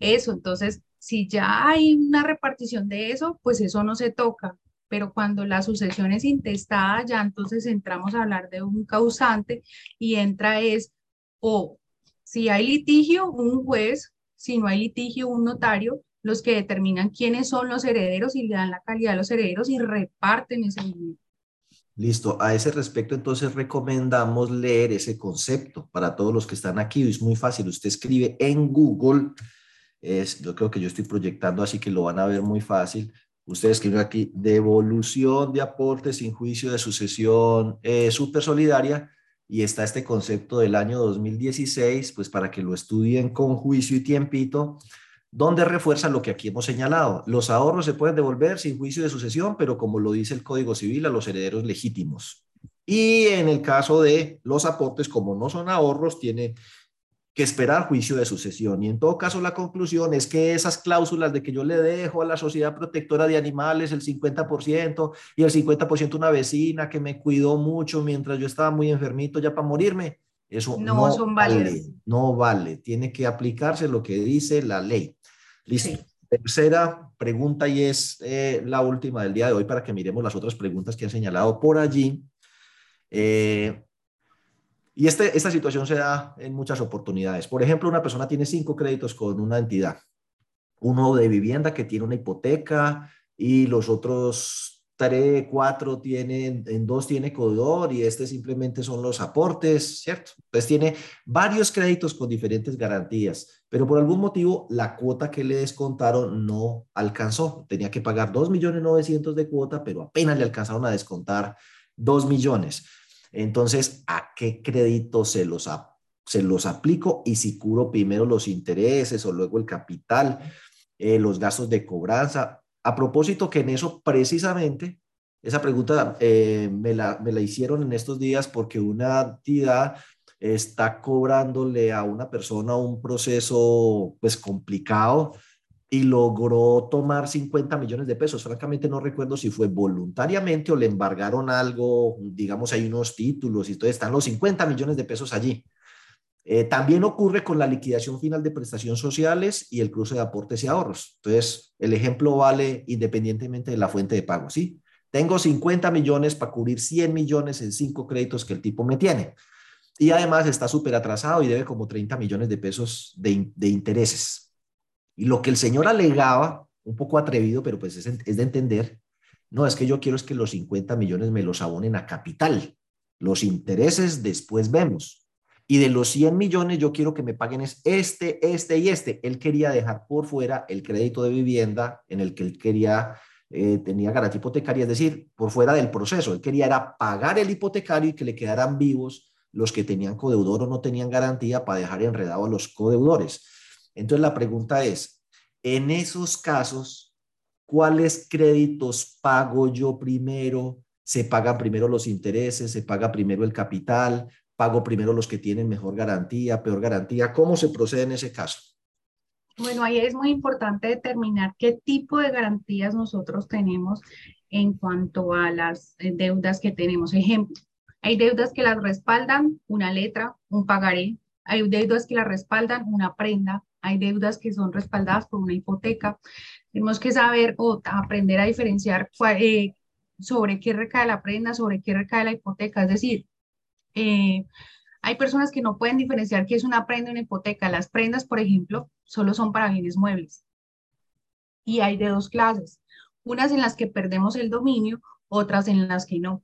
eso. Entonces, si ya hay una repartición de eso, pues eso no se toca. Pero cuando la sucesión es intestada, ya entonces entramos a hablar de un causante y entra es o si hay litigio, un juez, si no hay litigio, un notario, los que determinan quiénes son los herederos y le dan la calidad a los herederos y reparten ese dinero. Listo. A ese respecto, entonces recomendamos leer ese concepto para todos los que están aquí. Es muy fácil. Usted escribe en Google. Es, yo creo que yo estoy proyectando, así que lo van a ver muy fácil. Usted escribe aquí devolución de aportes sin juicio de sucesión eh, super solidaria y está este concepto del año 2016, pues para que lo estudien con juicio y tiempito, donde refuerza lo que aquí hemos señalado. Los ahorros se pueden devolver sin juicio de sucesión, pero como lo dice el Código Civil, a los herederos legítimos. Y en el caso de los aportes, como no son ahorros, tiene que esperar juicio de sucesión. Y en todo caso, la conclusión es que esas cláusulas de que yo le dejo a la sociedad protectora de animales el 50% y el 50% una vecina que me cuidó mucho mientras yo estaba muy enfermito ya para morirme, eso no, son vale, no vale. Tiene que aplicarse lo que dice la ley. Listo. Tercera pregunta y es eh, la última del día de hoy para que miremos las otras preguntas que han señalado por allí. Eh, y este, esta situación se da en muchas oportunidades. Por ejemplo, una persona tiene cinco créditos con una entidad. Uno de vivienda que tiene una hipoteca y los otros tres, cuatro tienen, en dos tiene codor y este simplemente son los aportes, ¿cierto? Entonces tiene varios créditos con diferentes garantías, pero por algún motivo la cuota que le descontaron no alcanzó. Tenía que pagar 2.900.000 de cuota, pero apenas le alcanzaron a descontar 2 millones. Entonces, ¿a qué crédito se los, se los aplico? Y si curo primero los intereses o luego el capital, eh, los gastos de cobranza. A propósito que en eso precisamente, esa pregunta eh, me, la, me la hicieron en estos días porque una entidad está cobrándole a una persona un proceso pues complicado y logró tomar 50 millones de pesos. Francamente no recuerdo si fue voluntariamente o le embargaron algo, digamos, hay unos títulos y todo, están los 50 millones de pesos allí. Eh, también ocurre con la liquidación final de prestaciones sociales y el cruce de aportes y ahorros. Entonces, el ejemplo vale independientemente de la fuente de pago, ¿sí? Tengo 50 millones para cubrir 100 millones en cinco créditos que el tipo me tiene. Y además está súper atrasado y debe como 30 millones de pesos de, intereses. Y lo que el señor alegaba, un poco atrevido, pero pues es, de entender, no, es que yo quiero es que los 50 millones me los abonen a capital. Los intereses después vemos. Y de los 100 millones yo quiero que me paguen este, este y este. Él quería dejar por fuera el crédito de vivienda en el que él quería, eh, tenía garantía hipotecaria, es decir, por fuera del proceso. Él quería era pagar el hipotecario y que le quedaran vivos los que tenían codeudor o no tenían garantía para dejar enredado a los codeudores. Entonces la pregunta es, en esos casos, ¿cuáles créditos pago yo primero? ¿Se pagan primero los intereses? ¿Se paga primero el capital? pago primero los que tienen mejor garantía, peor garantía. ¿Cómo se procede en ese caso? Bueno, ahí es muy importante determinar qué tipo de garantías nosotros tenemos en cuanto a las eh, deudas que tenemos. Ejemplo, hay deudas que las respaldan una letra, un pagaré, hay deudas que las respaldan una prenda, hay deudas que son respaldadas por una hipoteca. Tenemos que saber o aprender a diferenciar eh, sobre qué recae la prenda, sobre qué recae la hipoteca. Es decir, eh, hay personas que no pueden diferenciar qué es una prenda y una hipoteca. Las prendas, por ejemplo, solo son para bienes muebles. Y hay de dos clases, unas en las que perdemos el dominio, otras en las que no.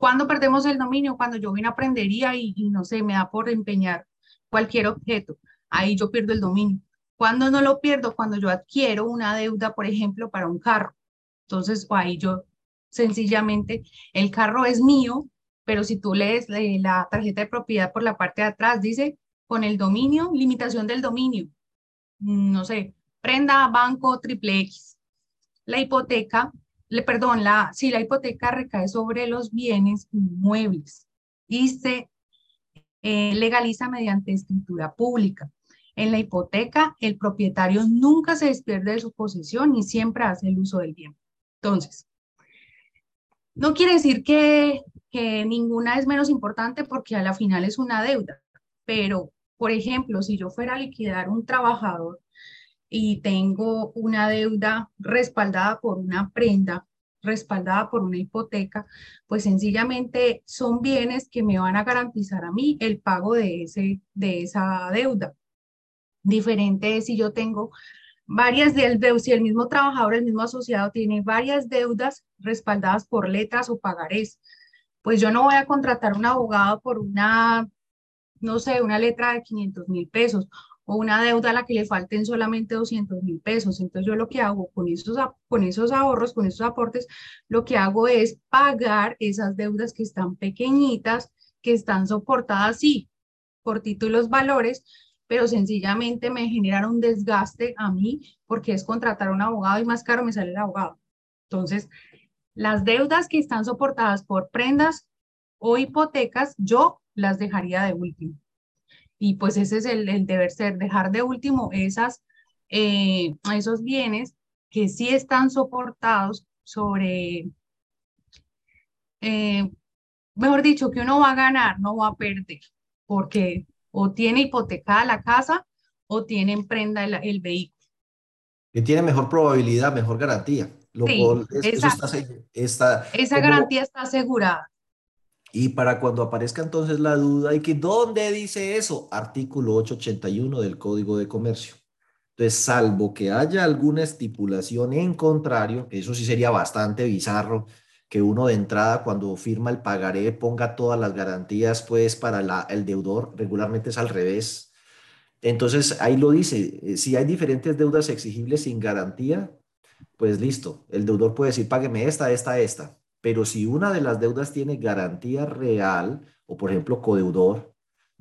¿Cuándo perdemos el dominio? Cuando yo voy a una prendería y, no sé, me da por empeñar cualquier objeto. Ahí yo pierdo el dominio. ¿Cuándo no lo pierdo? Cuando yo adquiero una deuda, por ejemplo, para un carro. Entonces, ahí yo sencillamente, el carro es mío, pero si tú lees la tarjeta de propiedad por la parte de atrás, dice con el dominio, limitación del dominio. No sé, prenda, banco, triple X. La hipoteca, le, perdón, la, si la hipoteca recae sobre los bienes inmuebles y se eh, legaliza mediante escritura pública. En la hipoteca, el propietario nunca se despierde de su posesión y siempre hace el uso del bien. Entonces, no quiere decir que, que ninguna es menos importante porque a la final es una deuda, pero, por ejemplo, si yo fuera a liquidar un trabajador y tengo una deuda respaldada por una prenda, respaldada por una hipoteca, pues sencillamente son bienes que me van a garantizar a mí el pago de, ese, de esa deuda. Diferente es si yo tengo varias deudas, si el mismo trabajador, el mismo asociado tiene varias deudas respaldadas por letras o pagarés, pues yo no voy a contratar un abogado por una, no sé, una letra de 500 mil pesos o una deuda a la que le falten solamente 200 mil pesos. Entonces yo lo que hago con esos, con esos ahorros, con esos aportes, lo que hago es pagar esas deudas que están pequeñitas, que están soportadas, sí, por títulos valores, pero sencillamente me generan un desgaste a mí porque es contratar a un abogado y más caro me sale el abogado. Entonces, las deudas que están soportadas por prendas o hipotecas, yo las dejaría de último. Y pues ese es el, deber ser, dejar de último esas, eh, esos bienes que sí están soportados sobre, eh, mejor dicho, que uno va a ganar, no va a perder, porque o tiene hipotecada la casa o tiene en prenda el, vehículo. Que tiene mejor probabilidad, mejor garantía. Lo sí, esa, esa garantía está asegurada. Y para cuando aparezca entonces la duda, ¿y que dónde dice eso? Artículo 881 del Código de Comercio. Entonces, salvo que haya alguna estipulación en contrario, eso sí sería bastante bizarro, que uno de entrada cuando firma el pagaré ponga todas las garantías pues para el deudor, regularmente es al revés. Entonces ahí lo dice, eh, si hay diferentes deudas exigibles sin garantía, pues listo, el deudor puede decir págueme esta, esta, esta, pero si una de las deudas tiene garantía real o por ejemplo codeudor,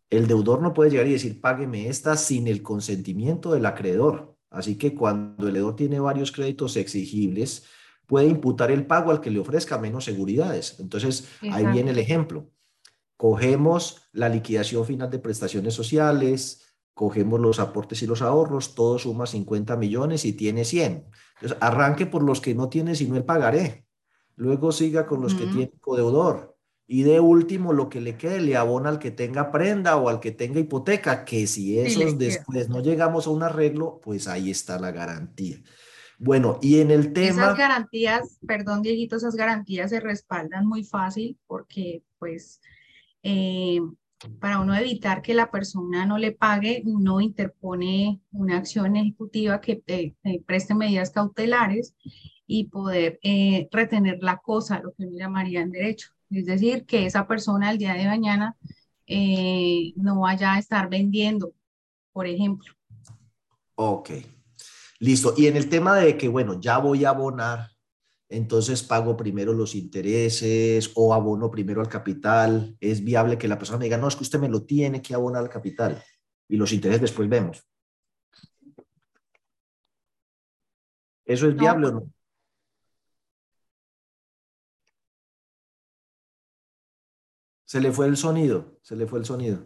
el deudor no puede llegar y decir págueme esta sin el consentimiento del acreedor. Así que cuando el deudor tiene varios créditos exigibles, puede imputar el pago al que le ofrezca menos seguridades. Entonces, ahí viene el ejemplo. Cogemos la liquidación final de prestaciones sociales, cogemos los aportes y los ahorros, todo suma 50 millones y tiene 100. Entonces, arranque por los que no tiene sino el pagaré. Luego siga con los que tiene codeudor. Y de último, lo que le quede le abona al que tenga prenda o al que tenga hipoteca, que si esos después no llegamos a un arreglo, pues ahí está la garantía. Bueno, y en el tema... Esas garantías, perdón Dieguito, esas garantías se respaldan muy fácil porque pues eh, para uno evitar que la persona no le pague, uno interpone una acción ejecutiva que preste medidas cautelares y poder eh, retener la cosa, lo que uno llamaría en derecho. Es decir, que esa persona el día de mañana eh, no vaya a estar vendiendo, por ejemplo. Ok. Listo. Y en el tema de que, bueno, ya voy a abonar, entonces pago primero los intereses o abono primero al capital. Es viable que la persona me diga, no, es que usted me lo tiene que abonar al capital y los intereses después vemos. ¿Eso es viable o no? Se le fue el sonido, se le fue el sonido.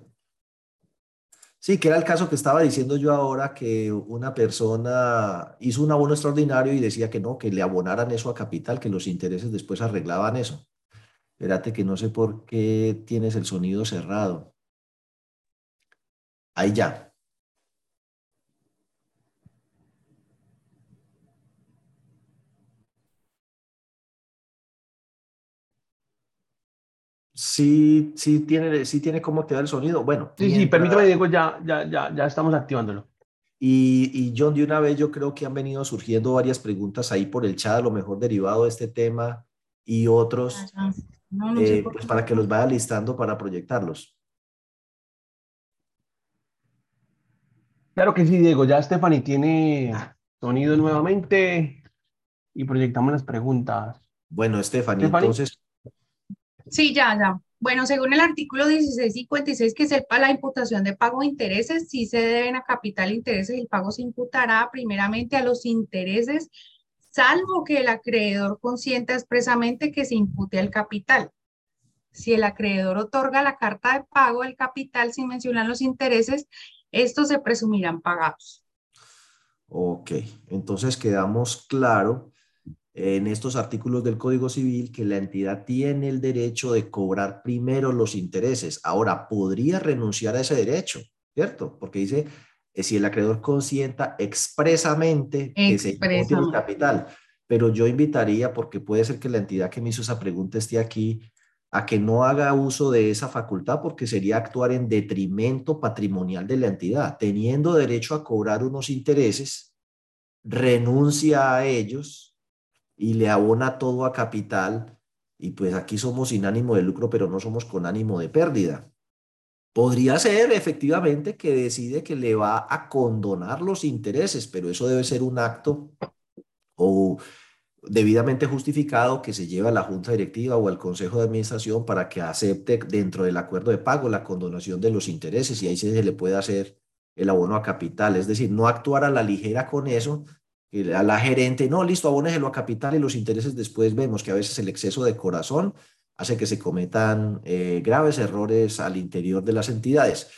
Sí, que era el caso que estaba diciendo yo ahora, que una persona hizo un abono extraordinario y decía que no, que le abonaran eso a capital, que los intereses después arreglaban eso. Espérate que no sé por qué tienes el sonido cerrado. Ahí ya. Sí, sí tiene, sí tiene cómo quedar el sonido. Bueno. Sí, sí, permítame, Diego, ya, ya, ya, ya estamos activándolo. Y, y, John, de una vez yo creo que han venido surgiendo varias preguntas ahí por el chat, a lo mejor derivado de este tema y otros, eh, pues para que los vaya listando para proyectarlos. Claro que sí, Diego. Ya Stephanie tiene sonido nuevamente y proyectamos las preguntas. Bueno, Stephanie, entonces Sí, ya, ya. Bueno, según el artículo 1656, que es el, la imputación de pago de intereses, sí se deben a capital intereses el pago se imputará primeramente a los intereses, salvo que el acreedor consienta expresamente que se impute al capital. Si el acreedor otorga la carta de pago del capital sin mencionar los intereses, estos se presumirán pagados. Ok, entonces quedamos claro en estos artículos del Código Civil que la entidad tiene el derecho de cobrar primero los intereses. Ahora, podría renunciar a ese derecho, ¿cierto? Porque dice, eh, si el acreedor consienta expresamente que se impute el capital. Pero yo invitaría, porque puede ser que la entidad que me hizo esa pregunta esté aquí, a que no haga uso de esa facultad porque sería actuar en detrimento patrimonial de la entidad. Teniendo derecho a cobrar unos intereses, renuncia a ellos y le abona todo a capital y pues aquí somos sin ánimo de lucro, pero no somos con ánimo de pérdida. Podría ser efectivamente que decide que le va a condonar los intereses, pero eso debe ser un acto o debidamente justificado que se lleva a la junta directiva o al consejo de administración para que acepte dentro del acuerdo de pago la condonación de los intereses y ahí se le puede hacer el abono a capital. Es decir, no actuar a la ligera con eso, a la gerente, no, listo, abóneselo a capital y los intereses después vemos que a veces el exceso de corazón hace que se cometan eh, graves errores al interior de las entidades.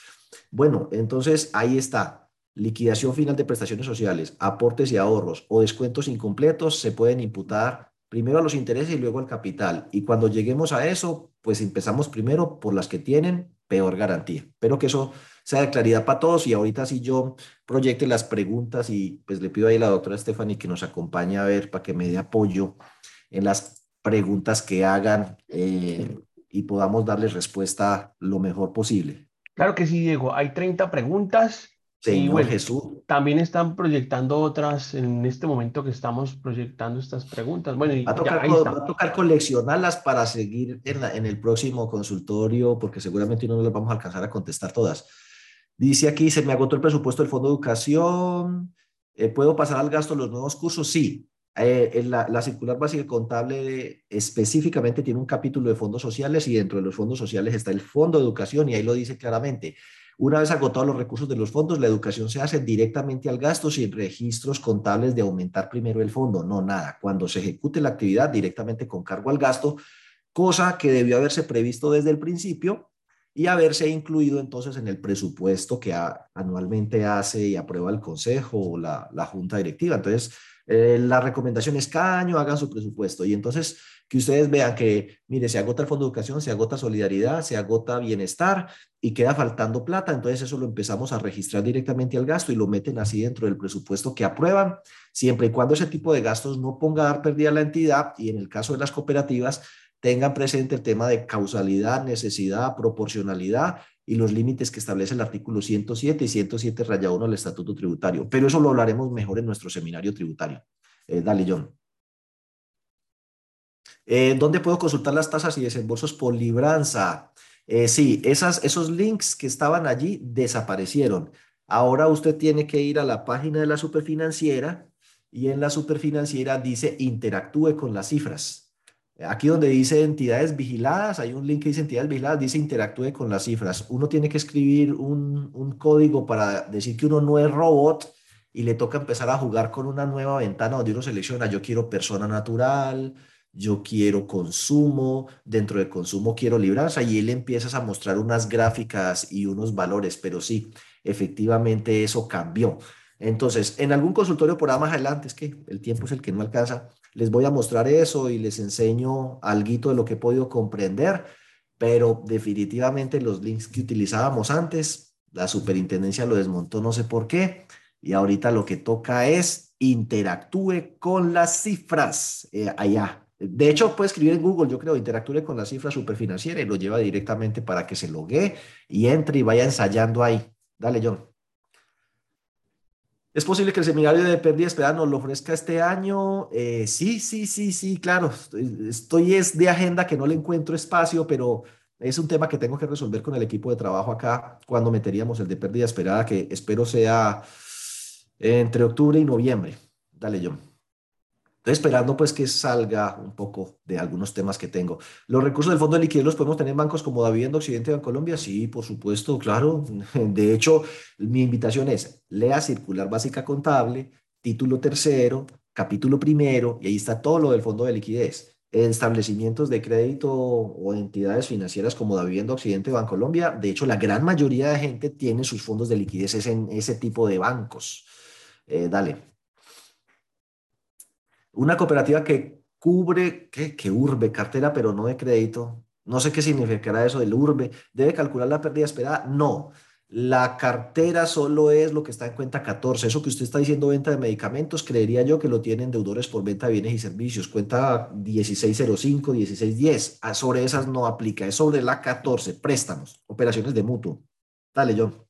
Bueno, entonces ahí está. Liquidación final de prestaciones sociales, aportes y ahorros o descuentos incompletos se pueden imputar primero a los intereses y luego al capital. Y cuando lleguemos a eso, pues empezamos primero por las que tienen peor garantía. Pero que eso sea de claridad para todos y ahorita si yo proyecte las preguntas y pues le pido ahí a la doctora Stephanie que nos acompañe a ver para que me dé apoyo en las preguntas que hagan eh, y podamos darles respuesta lo mejor posible. Claro que sí, Diego. Hay 30 preguntas. Señor Jesús. También están proyectando otras en este momento que estamos proyectando estas preguntas. Bueno, va, a tocar, va a tocar coleccionarlas para seguir en, en, el próximo consultorio, porque seguramente no las vamos a alcanzar a contestar todas. Dice aquí, se me agotó el presupuesto del Fondo de Educación. Eh, ¿Puedo pasar al gasto de los nuevos cursos? Sí. Eh, la, la, circular básica contable específicamente tiene un capítulo de fondos sociales y dentro de los fondos sociales está el Fondo de Educación y ahí lo dice claramente. Una vez agotados los recursos de los fondos, la educación se hace directamente al gasto sin registros contables de aumentar primero el fondo. No, nada. Cuando se ejecute la actividad directamente con cargo al gasto, cosa que debió haberse previsto desde el principio y haberse incluido entonces en el presupuesto que anualmente hace y aprueba el Consejo o la, Junta Directiva. Entonces, eh, la recomendación es cada año hagan su presupuesto. Y entonces que ustedes vean que, mire, se agota el Fondo de Educación, se agota Solidaridad, se agota Bienestar y queda faltando plata, entonces eso lo empezamos a registrar directamente al gasto y lo meten así dentro del presupuesto que aprueban, siempre y cuando ese tipo de gastos no ponga a dar pérdida a la entidad y en el caso de las cooperativas, tengan presente el tema de causalidad, necesidad, proporcionalidad y los límites que establece el artículo 107 y 107 raya 1 del Estatuto Tributario. Pero eso lo hablaremos mejor en nuestro seminario tributario. Eh, dale, John. Eh, ¿Dónde puedo consultar las tasas y desembolsos por libranza? Eh, sí, esas, esos links que estaban allí desaparecieron. Ahora usted tiene que ir a la página de la superfinanciera y en la superfinanciera dice interactúe con las cifras. Aquí donde dice entidades vigiladas, hay un link que dice entidades vigiladas, dice interactúe con las cifras. Uno tiene que escribir un, código para decir que uno no es robot y le toca empezar a jugar con una nueva ventana donde uno selecciona, yo quiero persona natural, yo quiero consumo, dentro de consumo quiero libranza y él empiezas a mostrar unas gráficas y unos valores, pero sí, efectivamente eso cambió. Entonces, en algún consultorio por ahí más adelante, es que el tiempo es el que no alcanza, les voy a mostrar eso y les enseño algo de lo que he podido comprender, pero definitivamente los links que utilizábamos antes, la superintendencia lo desmontó, no sé por qué, y ahorita lo que toca es interactúe con las cifras eh, allá de hecho, puede escribir en Google, yo creo, interactúe con la cifra superfinanciera y lo lleva directamente para que se logue y entre y vaya ensayando ahí. Dale, John. ¿Es posible que el seminario de pérdida esperada nos lo ofrezca este año? Eh, sí, sí, sí, sí, claro. Estoy, es de agenda que no le encuentro espacio, pero es un tema que tengo que resolver con el equipo de trabajo acá cuando meteríamos el de pérdida esperada, que espero sea entre octubre y noviembre. Dale, John. Esperando pues que salga un poco de algunos temas que tengo. ¿Los recursos del fondo de liquidez los podemos tener en bancos como David Occidente en Colombia? Sí, por supuesto, claro. (laughs) De hecho, mi invitación es, lea Circular Básica Contable, título tercero, capítulo primero, y ahí está todo lo del fondo de liquidez. En establecimientos de crédito o entidades financieras como David Occidente o Colombia, de hecho, la gran mayoría de gente tiene sus fondos de liquidez en ese tipo de bancos. Eh, dale. Una cooperativa que cubre, ¿qué? Que urbe, cartera, pero no de crédito. No sé qué significará eso del urbe. ¿Debe calcular la pérdida esperada? No. La cartera solo es lo que está en cuenta 14. Eso que usted está diciendo, venta de medicamentos, creería yo que lo tienen deudores por venta de bienes y servicios. Cuenta 1605, 1610. Ah, sobre esas no aplica. Es sobre la 14, préstamos, operaciones de mutuo. Dale, John.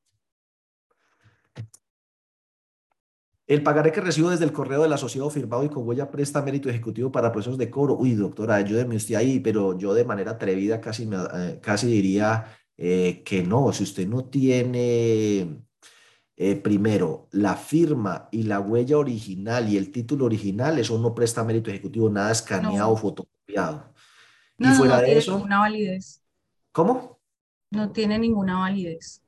El pagaré que recibo desde el correo del asociado firmado y con huella presta mérito ejecutivo para procesos de cobro. Uy, doctora, ayúdeme usted ahí, pero yo de manera atrevida casi, me, eh, casi diría eh, que no. Si usted no tiene eh, primero la firma y la huella original y el título original, eso no presta mérito ejecutivo, nada escaneado o fotocopiado. No, y fuera no, de eso. Ninguna validez. ¿Cómo? No tiene ninguna validez.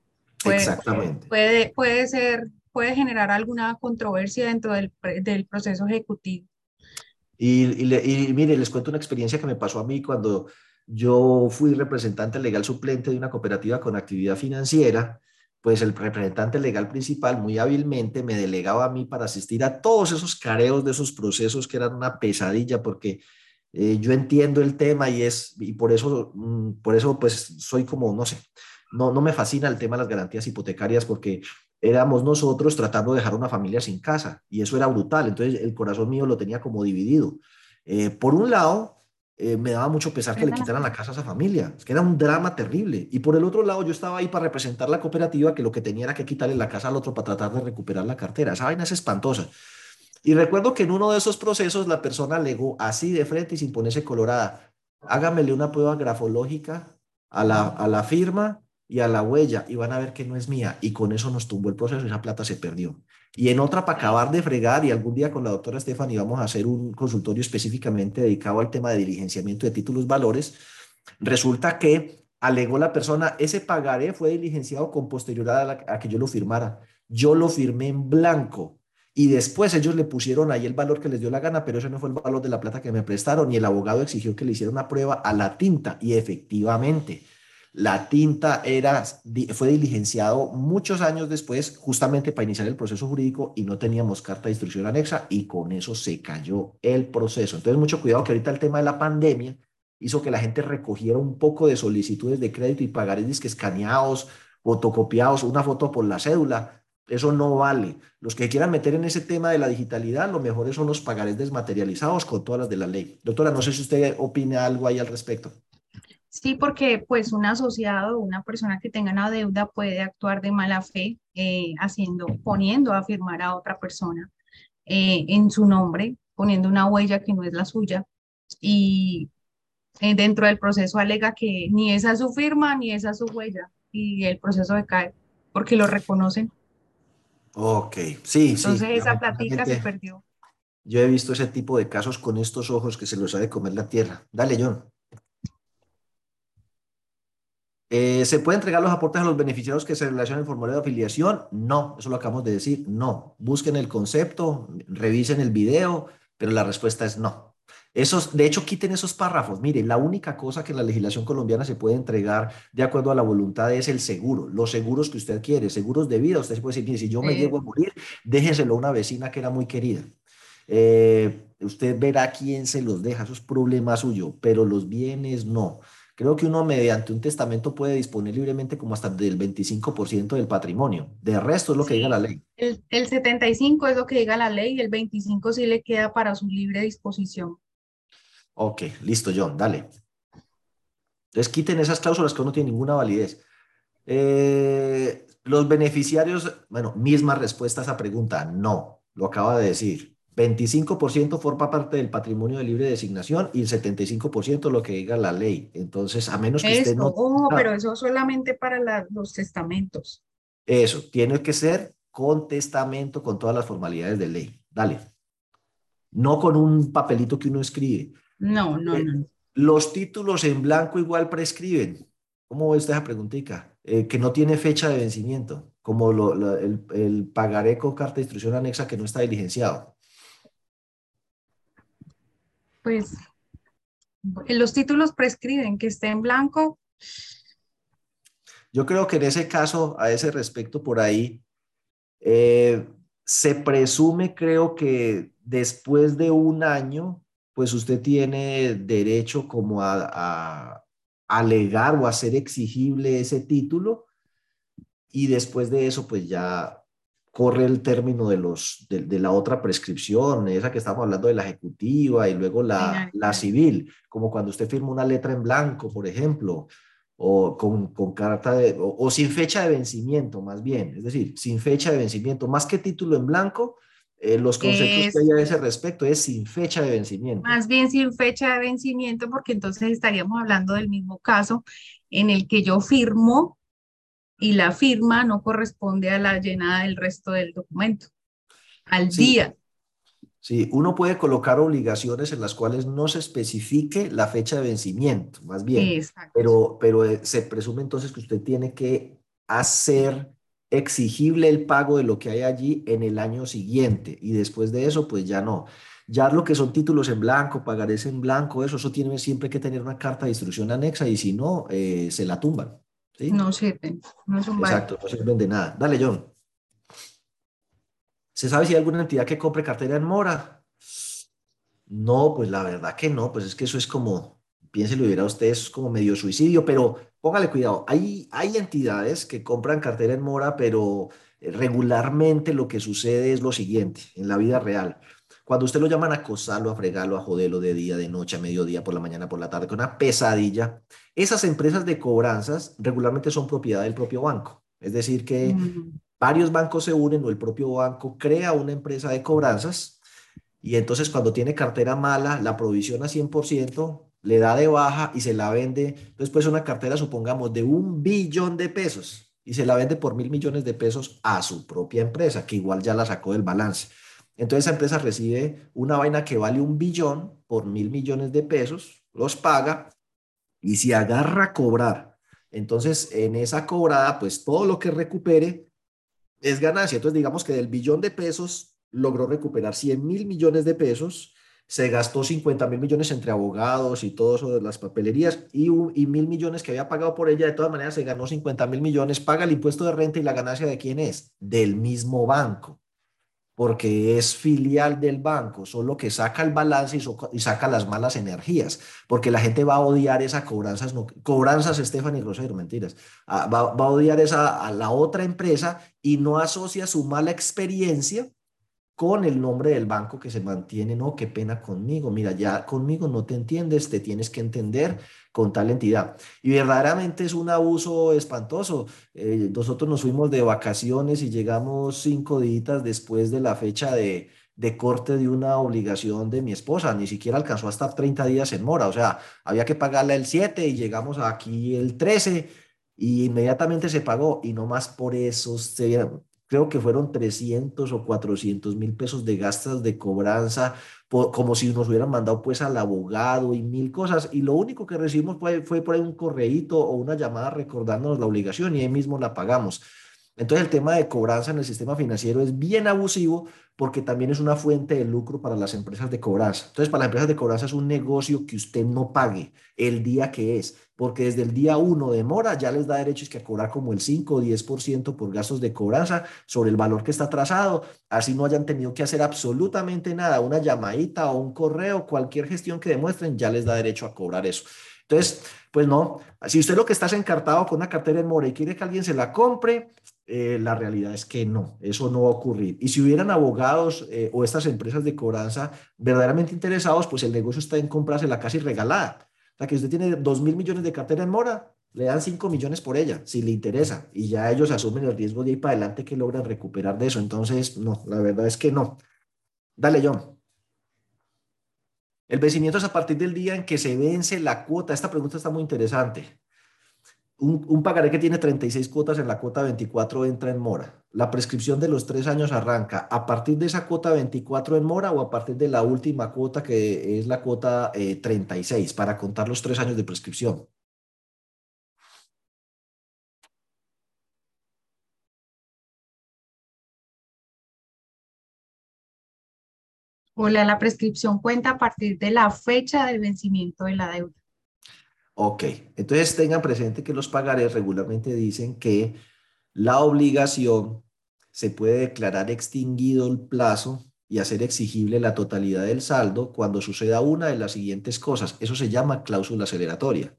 Exactamente. Puede, puede ser puede generar alguna controversia dentro del, del proceso ejecutivo. Y, mire, les cuento una experiencia que me pasó a mí cuando yo fui representante legal suplente de una cooperativa con actividad financiera, pues el representante legal principal muy hábilmente me delegaba a mí para asistir a todos esos careos de esos procesos que eran una pesadilla porque eh, yo entiendo el tema y es y por eso mm, por eso pues soy como no sé no no me fascina el tema de las garantías hipotecarias porque éramos nosotros tratando de dejar una familia sin casa y eso era brutal. Entonces el corazón mío lo tenía como dividido. Eh, por un lado, eh, me daba mucho pesar que le quitaran la casa a esa familia, es que era un drama terrible. Y por el otro lado, yo estaba ahí para representar la cooperativa que lo que tenía era que quitarle la casa al otro para tratar de recuperar la cartera. Esa vaina es espantosa. Y recuerdo que en uno de esos procesos la persona alegó así de frente y sin ponerse colorada, hágamele una prueba grafológica a la, a la firma y a la huella y van a ver que no es mía. Y con eso nos tumbó el proceso y esa plata se perdió. Y en otra, para acabar de fregar, y algún día con la doctora Stephanie vamos a hacer un consultorio específicamente dedicado al tema de diligenciamiento de títulos valores, resulta que alegó la persona, ese pagaré fue diligenciado con posterioridad a, a que yo lo firmara. Yo lo firmé en blanco. Y después ellos le pusieron ahí el valor que les dio la gana, pero ese no fue el valor de la plata que me prestaron. Y el abogado exigió que le hiciera una prueba a la tinta. Y efectivamente, la tinta era, fue diligenciado muchos años después, justamente para iniciar el proceso jurídico y no teníamos carta de instrucción anexa y con eso se cayó el proceso. Entonces, mucho cuidado que ahorita el tema de la pandemia hizo que la gente recogiera un poco de solicitudes de crédito y pagares disque escaneados, fotocopiados, una foto por la cédula. Eso no vale. Los que quieran meter en ese tema de la digitalidad, lo mejor son los pagares desmaterializados con todas las de la ley. Doctora, no sé si usted opina algo ahí al respecto. Sí, porque pues un asociado, una persona que tenga una deuda puede actuar de mala fe eh, haciendo, poniendo a firmar a otra persona eh, en su nombre, poniendo una huella que no es la suya y eh, dentro del proceso alega que ni esa es su firma ni esa es su huella y el proceso decae porque lo reconocen. Ok, sí, Entonces esa platica se perdió. Yo he visto ese tipo de casos con estos ojos que se los ha de comer la tierra. Dale, John. Eh, ¿Se puede entregar los aportes a los beneficiarios que se relacionan el formulario de afiliación? No, eso lo acabamos de decir, no. Busquen el concepto, revisen el video, pero la respuesta es no. Esos, de hecho, quiten esos párrafos. Mire, la única cosa que en la legislación colombiana se puede entregar de acuerdo a la voluntad es el seguro, los seguros que usted quiere, seguros de vida. Usted se puede decir, mire, si yo me llego a morir, déjeselo a una vecina que era muy querida. Eh, usted verá quién se los deja, eso es problema suyo, pero los bienes no. Creo que uno mediante un testamento puede disponer libremente como hasta del 25% del patrimonio. De resto es lo que diga la ley. El, el 75 es lo que diga la ley y el 25 sí le queda para su libre disposición. Ok, listo, John, dale. Entonces quiten esas cláusulas que no tienen ninguna validez. Eh, los beneficiarios, bueno, misma respuesta a esa pregunta, no, lo acaba de decir. 25% forma parte del patrimonio de libre designación y el 75% lo que diga la ley. Entonces, a menos que usted no... Ojo, pero eso solamente para los testamentos. Eso, tiene que ser con testamento, con todas las formalidades de ley. Dale. No con un papelito que uno escribe. No, no, eh, no. Los títulos en blanco igual prescriben. ¿Cómo ves esa preguntita? Eh, que no tiene fecha de vencimiento, como el, el, pagaré con carta de instrucción anexa que no está diligenciado. Pues los títulos prescriben que esté en blanco. Yo creo que en ese caso, a ese respecto, por ahí, eh, se presume, creo que después de un año, pues usted tiene derecho como a, alegar o a hacer exigible ese título y después de eso pues ya corre el término de, los, de, la otra prescripción, esa que estamos hablando de la ejecutiva y luego la, la civil, como cuando usted firma una letra en blanco, por ejemplo, o con, con carta de, o, sin fecha de vencimiento, más bien, es decir, sin fecha de vencimiento, más que título en blanco, eh, los conceptos que hay a ese respecto es sin fecha de vencimiento. Más bien sin fecha de vencimiento, porque entonces estaríamos hablando del mismo caso en el que yo firmo y la firma no corresponde a la llenada del resto del documento, al día. Sí, uno puede colocar obligaciones en las cuales no se especifique la fecha de vencimiento, más bien, pero, pero eh, se presume entonces que usted tiene que hacer exigible el pago de lo que hay allí en el año siguiente y después de eso pues ya no. Ya lo que son títulos en blanco, pagarés en blanco, eso, eso tiene siempre que tener una carta de instrucción anexa y si no, eh, se la tumban. ¿Sí? No sirven, no son Exacto, no sirven de nada. Dale, John. ¿Se sabe si hay alguna entidad que compre cartera en mora? No, pues la verdad que no, pues es que eso es como, piénselo verá usted, es como medio suicidio, pero póngale cuidado, hay, hay entidades que compran cartera en mora, pero eh, regularmente lo que sucede es lo siguiente, en la vida real. Cuando usted lo llaman a acosarlo, a fregarlo, a joderlo de día, de noche, a mediodía, por la mañana, por la tarde, con una pesadilla, esas empresas de cobranzas regularmente son propiedad del propio banco. Es decir, que varios bancos se unen o el propio banco crea una empresa de cobranzas y entonces cuando tiene cartera mala, la provisiona 100%, le da de baja y se la vende. Entonces, pues una cartera, supongamos, de un billón de pesos y se la vende por mil millones de pesos a su propia empresa, que igual ya la sacó del balance. Entonces, esa empresa recibe una vaina que vale un billón por mil millones de pesos, los paga y si agarra cobrar. Entonces, en esa cobrada, pues todo lo que recupere es ganancia. Entonces, digamos que del billón de pesos logró recuperar 100 mil millones de pesos se gastó 50 mil millones entre abogados y todo eso de las papelerías y, y mil millones que había pagado por ella, de todas maneras se ganó 50 mil millones, paga el impuesto de renta y la ganancia de quién es? Del mismo banco, porque es filial del banco, solo que saca el balance y, saca las malas energías, porque la gente va a odiar esa cobranzas, cobranzas Stephanie Rosero, mentiras, va, va a odiar esa, a la otra empresa y no asocia su mala experiencia con el nombre del banco que se mantiene, no, qué pena conmigo, mira, ya conmigo no te entiendes, te tienes que entender con tal entidad. Y verdaderamente es un abuso espantoso. Eh, nosotros nos fuimos de vacaciones y llegamos cinco días después de la fecha de, de corte de una obligación de mi esposa, ni siquiera alcanzó a estar 30 días en mora, o sea, había que pagarle el 7 y llegamos aquí el 13 y inmediatamente se pagó y no más por eso creo que fueron 300 o 400 mil pesos de gastos de cobranza, como si nos hubieran mandado pues al abogado y mil cosas. Y lo único que recibimos fue, fue por ahí un correíto o una llamada recordándonos la obligación y ahí mismo la pagamos. Entonces el tema de cobranza en el sistema financiero es bien abusivo porque también es una fuente de lucro para las empresas de cobranza. Entonces para las empresas de cobranza es un negocio que usted no pague el día que es, porque desde el día uno de mora ya les da derechos que a cobrar como el 5 o 10% por gastos de cobranza sobre el valor que está atrasado, así no hayan tenido que hacer absolutamente nada, una llamadita o un correo, cualquier gestión que demuestren ya les da derecho a cobrar eso. Entonces, pues no, si usted lo que está es encartado con una cartera en mora y quiere que alguien se la compre, eh, la realidad es que no, eso no va a ocurrir. Y si hubieran abogados eh, o estas empresas de cobranza verdaderamente interesados, pues el negocio está en comprarse la casi regalada. Sea, que usted tiene 2 mil millones de cartera en mora, le dan 5 millones por ella, si le interesa. Y ya ellos asumen el riesgo de ir para adelante que logran recuperar de eso. Entonces, no, la verdad es que no. Dale, John. El vencimiento es a partir del día en que se vence la cuota. Esta pregunta está muy interesante. Un, pagaré que tiene 36 cuotas en la cuota 24 entra en mora. La prescripción de los tres años arranca a partir de esa cuota 24 en mora o a partir de la última cuota que es la cuota 36 eh, para contar los tres años de prescripción. o la, prescripción cuenta a partir de la fecha del vencimiento de la deuda. Ok, entonces tengan presente que los pagarés regularmente dicen que la obligación se puede declarar extinguido el plazo y hacer exigible la totalidad del saldo cuando suceda una de las siguientes cosas. Eso se llama cláusula aceleratoria.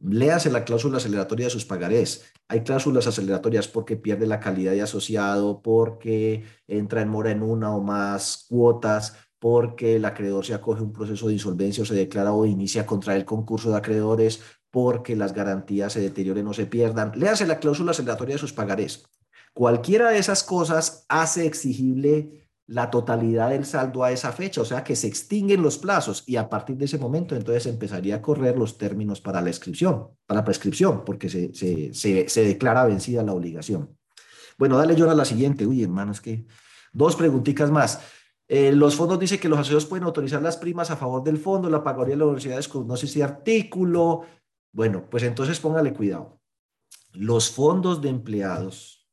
Léase la cláusula aceleratoria de sus pagarés. Hay cláusulas aceleratorias porque pierde la calidad de asociado, porque entra en mora en una o más cuotas, porque el acreedor se acoge un proceso de insolvencia o se declara o inicia contra el concurso de acreedores, porque las garantías se deterioren o se pierdan. Léase la cláusula aceleratoria de sus pagarés. Cualquiera de esas cosas hace exigible la totalidad del saldo a esa fecha, o sea que se extinguen los plazos y a partir de ese momento entonces empezaría a correr los términos para la inscripción, para la prescripción, porque se, se, se, declara vencida la obligación. Bueno, dale yo a la siguiente. Uy, hermano, es que dos preguntitas más. Eh, los fondos dicen que los asociados pueden autorizar las primas a favor del fondo, la pagaría de la universidad no sé si artículo. Bueno, pues entonces póngale cuidado. Los fondos de empleados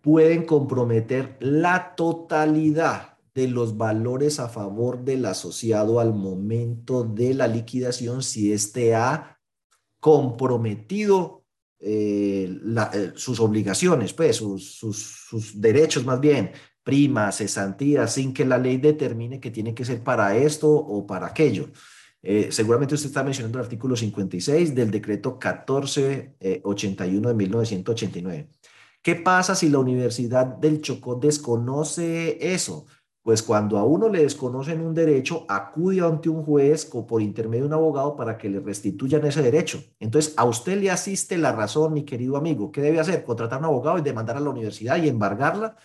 pueden comprometer la totalidad de los valores a favor del asociado al momento de la liquidación si éste ha comprometido eh, eh, sus obligaciones, pues sus, derechos más bien, primas, cesantías, sin que la ley determine que tiene que ser para esto o para aquello. Eh, seguramente usted está mencionando el artículo 56 del decreto 1481 de 1989. ¿Qué pasa si la Universidad del Chocó desconoce eso? Pues cuando a uno le desconocen un derecho, acude ante un juez o por intermedio de un abogado para que le restituyan ese derecho. Entonces, a usted le asiste la razón, mi querido amigo. ¿Qué debe hacer? Contratar a un abogado y demandar a la universidad y embargarla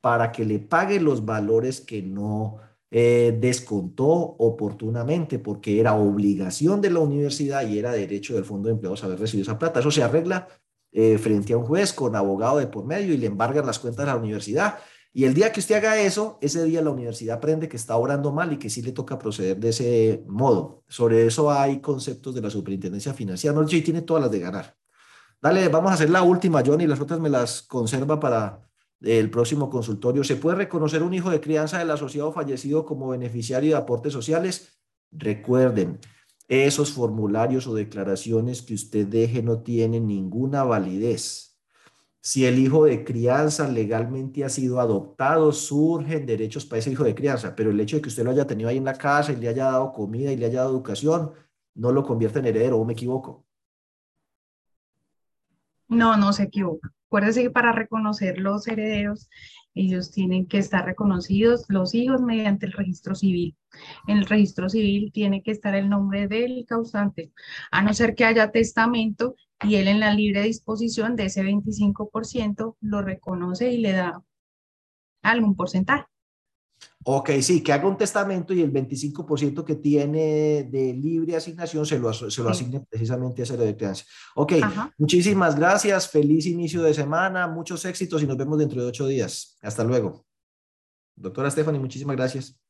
para que le pague los valores que no eh, descontó oportunamente, porque era obligación de la universidad y era derecho del Fondo de Empleados haber recibido esa plata. Eso se arregla eh, frente a un juez con abogado de por medio y le embargan las cuentas a la universidad. Y el día que usted haga eso, ese día la universidad aprende que está obrando mal y que sí le toca proceder de ese modo. Sobre eso hay conceptos de la superintendencia financiera. No, y tiene todas las de ganar. Dale, vamos a hacer la última, Johnny, las otras me las conserva para el próximo consultorio. ¿Se puede reconocer un hijo de crianza del asociado fallecido como beneficiario de aportes sociales? Recuerden, esos formularios o declaraciones que usted deje no tienen ninguna validez. Si el hijo de crianza legalmente ha sido adoptado, surgen derechos para ese hijo de crianza, pero el hecho de que usted lo haya tenido ahí en la casa y le haya dado comida y le haya dado educación, no lo convierte en heredero, ¿o me equivoco? No, no se equivoca. Acuérdese que para reconocer los herederos, ellos tienen que estar reconocidos, los hijos, mediante el registro civil. En el registro civil tiene que estar el nombre del causante, a no ser que haya testamento y él en la libre disposición de ese 25% lo reconoce y le da algún porcentaje. Ok, sí, que haga un testamento y el 25% que tiene de libre asignación se lo, se lo asigne precisamente a esa de crianza. Ok, muchísimas gracias, feliz inicio de semana, muchos éxitos y nos vemos dentro de ocho días. Hasta luego. Doctora Stephanie, muchísimas gracias.